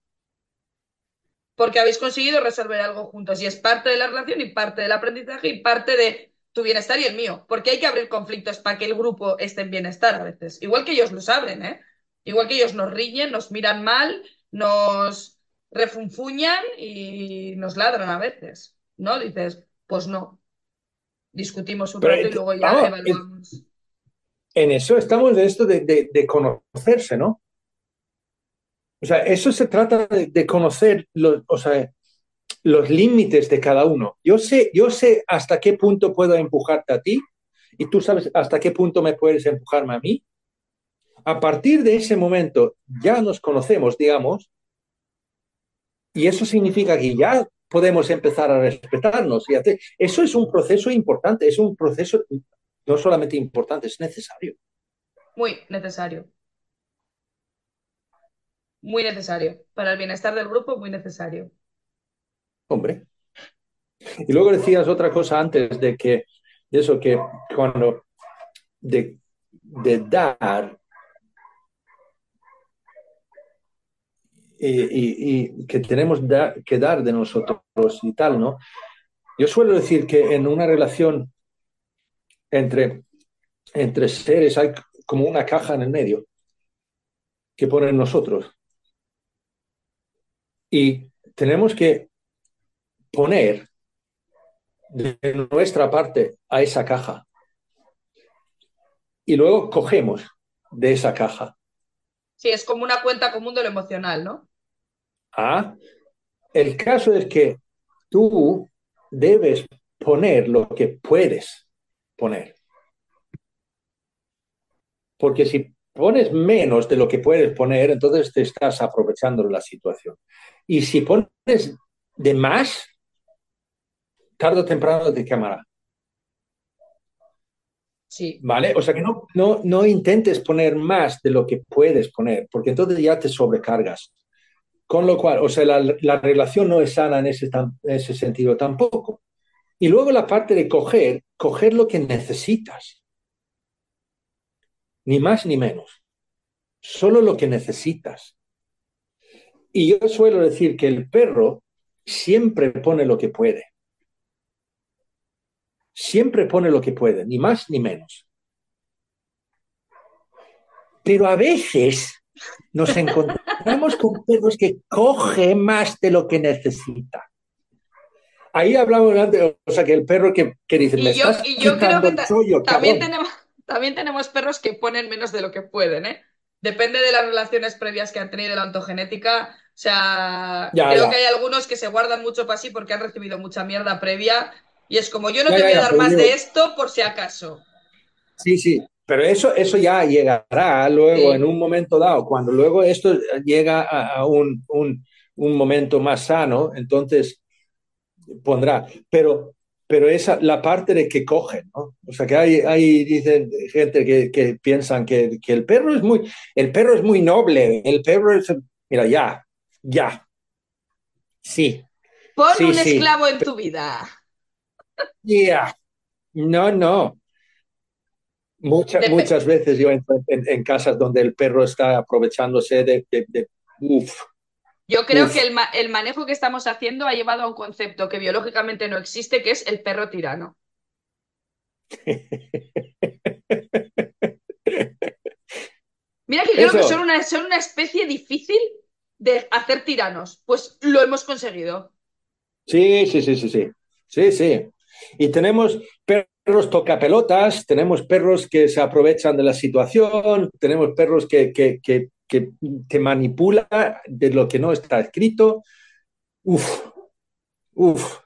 Porque habéis conseguido resolver algo juntos y es parte de la relación y parte del aprendizaje y parte de tu bienestar y el mío, porque hay que abrir conflictos para que el grupo esté en bienestar a veces. Igual que ellos lo saben, ¿eh? Igual que ellos nos riñen, nos miran mal, nos refunfuñan y nos ladran a veces, ¿no? Dices, pues no. Discutimos un rato y luego ya evaluamos. En, eso estamos de esto de, conocerse, ¿no? O sea, eso se trata de, conocer, los, o sea, los límites de cada uno. Yo sé, yo sé hasta qué punto puedo empujarte a ti y tú sabes hasta qué punto me puedes empujarme a mí. A partir de ese momento ya nos conocemos, digamos, y eso significa que ya podemos empezar a respetarnos. Eso es un proceso importante, es un proceso no solamente importante, es necesario. Muy necesario. Muy necesario. Para el bienestar del grupo, muy necesario. Hombre. Y luego decías otra cosa antes de que, de eso que cuando, de, dar y, que tenemos que dar de nosotros y tal, ¿no? Yo suelo decir que en una relación entre, entre seres hay como una caja en el medio que ponen nosotros. Y tenemos que poner de nuestra parte a esa caja. Y luego cogemos de esa caja. Sí, es como una cuenta común de lo emocional, ¿no? Ah, el caso es que tú debes poner lo que puedes poner. Porque si pones menos de lo que puedes poner, entonces te estás aprovechando de la situación. Y si pones de más, tarde o temprano te quemará. Sí. ¿Vale? O sea que no, no, no intentes poner más de lo que puedes poner, porque entonces ya te sobrecargas. Con lo cual, o sea, la, relación no es sana en ese, ese sentido tampoco. Y luego la parte de coger, coger lo que necesitas. Ni más ni menos. Solo lo que necesitas. Y yo suelo decir que el perro siempre pone lo que puede siempre pone lo que puede, ni más ni menos. Pero a veces nos encontramos con perros que coge más de lo que necesita. Ahí hablamos antes, o sea, que el perro que, que dice, y yo, y yo creo que también, tenemos, también tenemos perros que ponen menos de lo que pueden, ¿eh? Depende de las relaciones previas que han tenido la ontogenética. O sea, creo que hay algunos que se guardan mucho para sí porque han recibido mucha mierda previa y es como, yo no te voy a dar más de esto por si acaso. Sí, sí, pero eso, eso ya llegará luego en un momento dado, cuando luego esto llega a, un, un momento más sano, entonces pondrá. Pero, pero esa la parte de que cogen, ¿no? O sea, que hay, hay dicen gente que, que piensan que, que, el perro es muy, el perro es muy noble, el perro es, mira, ya, ya. Sí. Pon sí, un sí. esclavo en tu vida. Yeah. No, no. Muchas, muchas veces yo entro en, en, casas donde el perro está aprovechándose de, de, de uf, yo creo Uf. que el, el, manejo que estamos haciendo ha llevado a un concepto que biológicamente no existe, que es el perro tirano. Mira que creo Eso. que son una, son una especie difícil de hacer tiranos. Pues lo hemos conseguido. Sí, sí, sí, sí, sí. Sí, sí. Y tenemos perros tocapelotas, tenemos perros que se aprovechan de la situación, tenemos perros que, que, que que te manipula de lo que no está escrito. Uf, uf.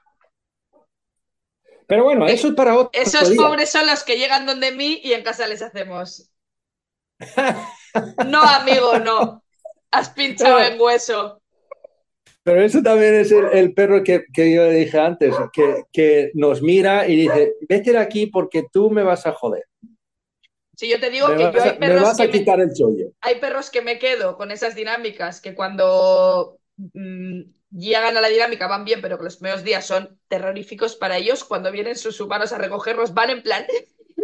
Pero bueno, eso es para otro. Esos día. pobres son los que llegan donde mí y en casa les hacemos. no, amigo, no. Has pinchado en hueso. Pero eso también es el, el perro que, que, yo dije antes, que, que nos mira y dice, vete de aquí porque tú me vas a joder. Si yo te digo me que yo a, hay perros me vas a que quitar me, el chollo. hay perros que me quedo con esas dinámicas que cuando mmm, llegan a la dinámica van bien, pero que los primeros días son terroríficos para ellos. Cuando vienen sus humanos a recogerlos, van en plan,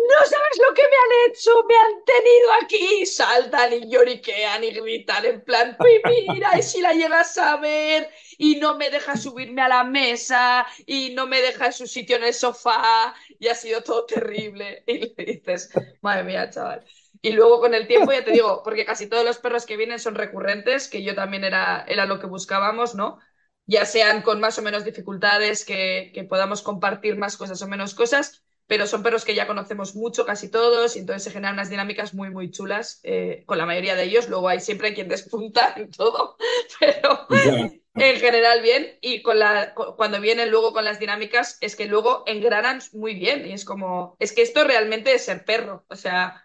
no sabes lo que me han hecho, me han tenido aquí. Saltan y lloriquean y gritan en plan, mira, y si la llegas a ver y no me deja subirme a la mesa y no me deja en su sitio en el sofá y ha sido todo terrible. Y le dices, madre mía, chaval. Y luego con el tiempo, ya te digo, porque casi todos los perros que vienen son recurrentes, que yo también era, era lo que buscábamos, ¿no? Ya sean con más o menos dificultades, que, que podamos compartir más cosas o menos cosas, pero son perros que ya conocemos mucho, casi todos, y entonces se generan unas dinámicas muy, muy chulas eh, con la mayoría de ellos. Luego hay siempre quien despunta en todo, pero en general bien. Y con la, cuando vienen luego con las dinámicas, es que luego engranan muy bien. Y es como, es que esto realmente es ser perro. O sea,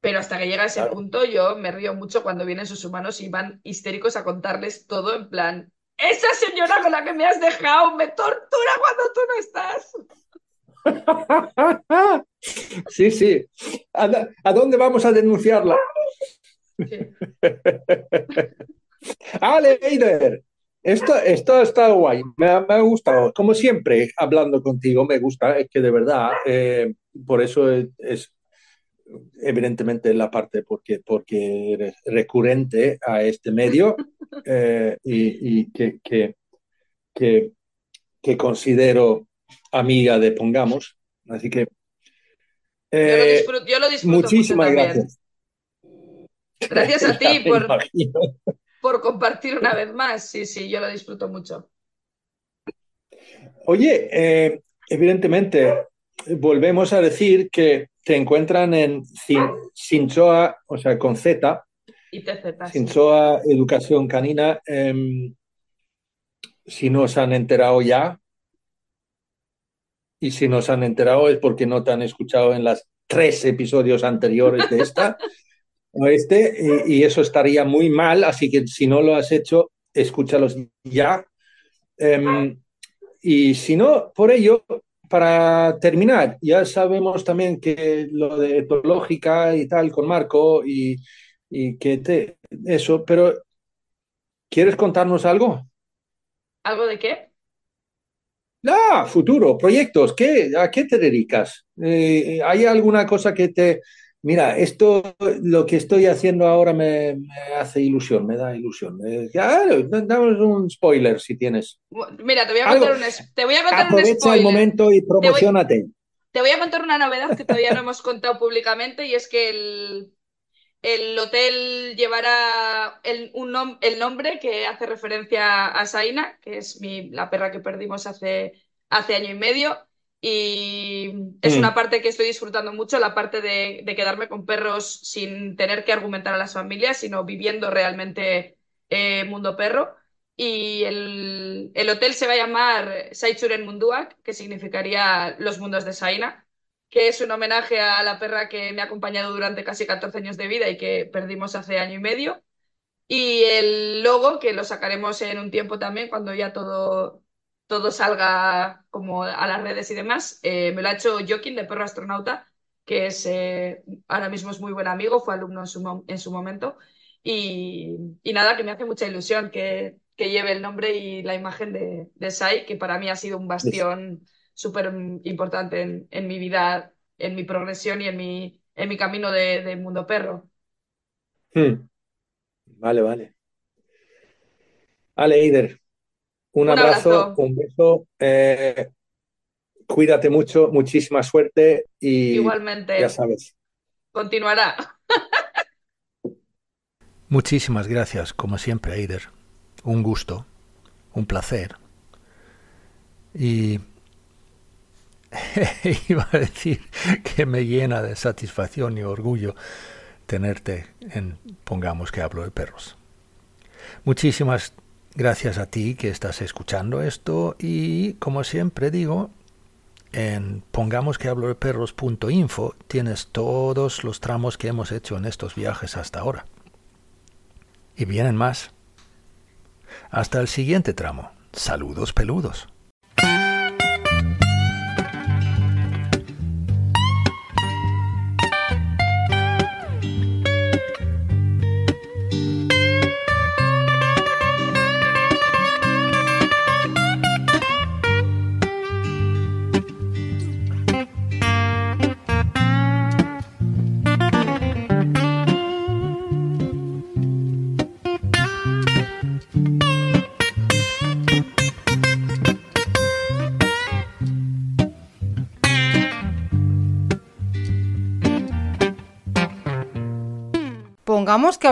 pero hasta que llega ese Claro. punto, yo me río mucho cuando vienen sus humanos y van histéricos a contarles todo en plan. Esa señora con la que me has dejado me tortura cuando tú no estás. Sí, sí. ¿A, dónde vamos a denunciarla? Ale, Eider, esto, esto está guay, me ha, me ha gustado. Como siempre, hablando contigo, me gusta, es que de verdad, eh, por eso es, es, evidentemente la parte porque, porque eres recurrente a este medio eh, y, y que, que, que, que, considero amiga de Pongamos. Así que. Eh, yo, lo disfruto, yo lo disfruto muchísimas gracias. Gracias a ti por, por compartir una vez más. Sí, sí, yo lo disfruto mucho. Oye, eh, evidentemente, volvemos a decir que te encuentran en Sinchoa, o sea, con Z. Sinchoa Educación Canina. Eh, si no se han enterado ya, y si no se han enterado es porque no te han escuchado en las tres episodios anteriores de esta. o este, y, y, eso estaría muy mal, así que si no lo has hecho, escúchalos ya. Um, y si no, por ello, para terminar, ya sabemos también que lo de etológica y tal con Marco y, y que te, eso, pero ¿quieres contarnos algo? ¿Algo de qué? Ah, futuro, proyectos, ¿qué, ¿a qué te dedicas? Eh, ¿Hay alguna cosa que te... Mira, esto, lo que estoy haciendo ahora me, me hace ilusión, me da ilusión. Eh, ya, damos un spoiler si tienes. Mira, te voy a contar, un, te voy a contar Aprovecha un spoiler. el momento y promocionate. Te voy, te voy, a contar una novedad que todavía no hemos contado públicamente y es que el, el hotel llevará el, un nom el nombre que hace referencia a Saina, que es mi, la perra que perdimos hace, hace año y medio. Y es mm. una parte que estoy disfrutando mucho, la parte de, de, quedarme con perros sin tener que argumentar a las familias, sino viviendo realmente eh, mundo perro. Y el, el, hotel se va a llamar Saichuren Munduak, que significaría los mundos de Saina, que es un homenaje a la perra que me ha acompañado durante casi 14 años de vida y que perdimos hace año y medio. Y el logo, que lo sacaremos en un tiempo también, cuando ya todo, todo salga como a las redes y demás, eh, me lo ha hecho Joaquín de Perro Astronauta, que es eh, ahora mismo es muy buen amigo, fue alumno en su, en su momento. Y, y, nada, que me hace mucha ilusión que, que lleve el nombre y la imagen de, de, Sai, que para mí ha sido un bastión súper importante en, en, mi vida, en mi progresión y en mi, en mi camino de, de mundo perro. Hmm. Vale, vale. Vale, Eider. Un, un abrazo, abrazo, un beso. Eh, cuídate mucho, muchísima suerte y igualmente ya sabes. Continuará. Muchísimas gracias, como siempre, Eider. Un gusto, un placer. Y iba a decir que me llena de satisfacción y orgullo tenerte en Pongamos que hablo de perros. Muchísimas gracias a ti que estás escuchando esto y como siempre digo, en pongamos que hablo de perros.info tienes todos los tramos que hemos hecho en estos viajes hasta ahora. Y vienen más. Hasta el siguiente tramo. Saludos peludos.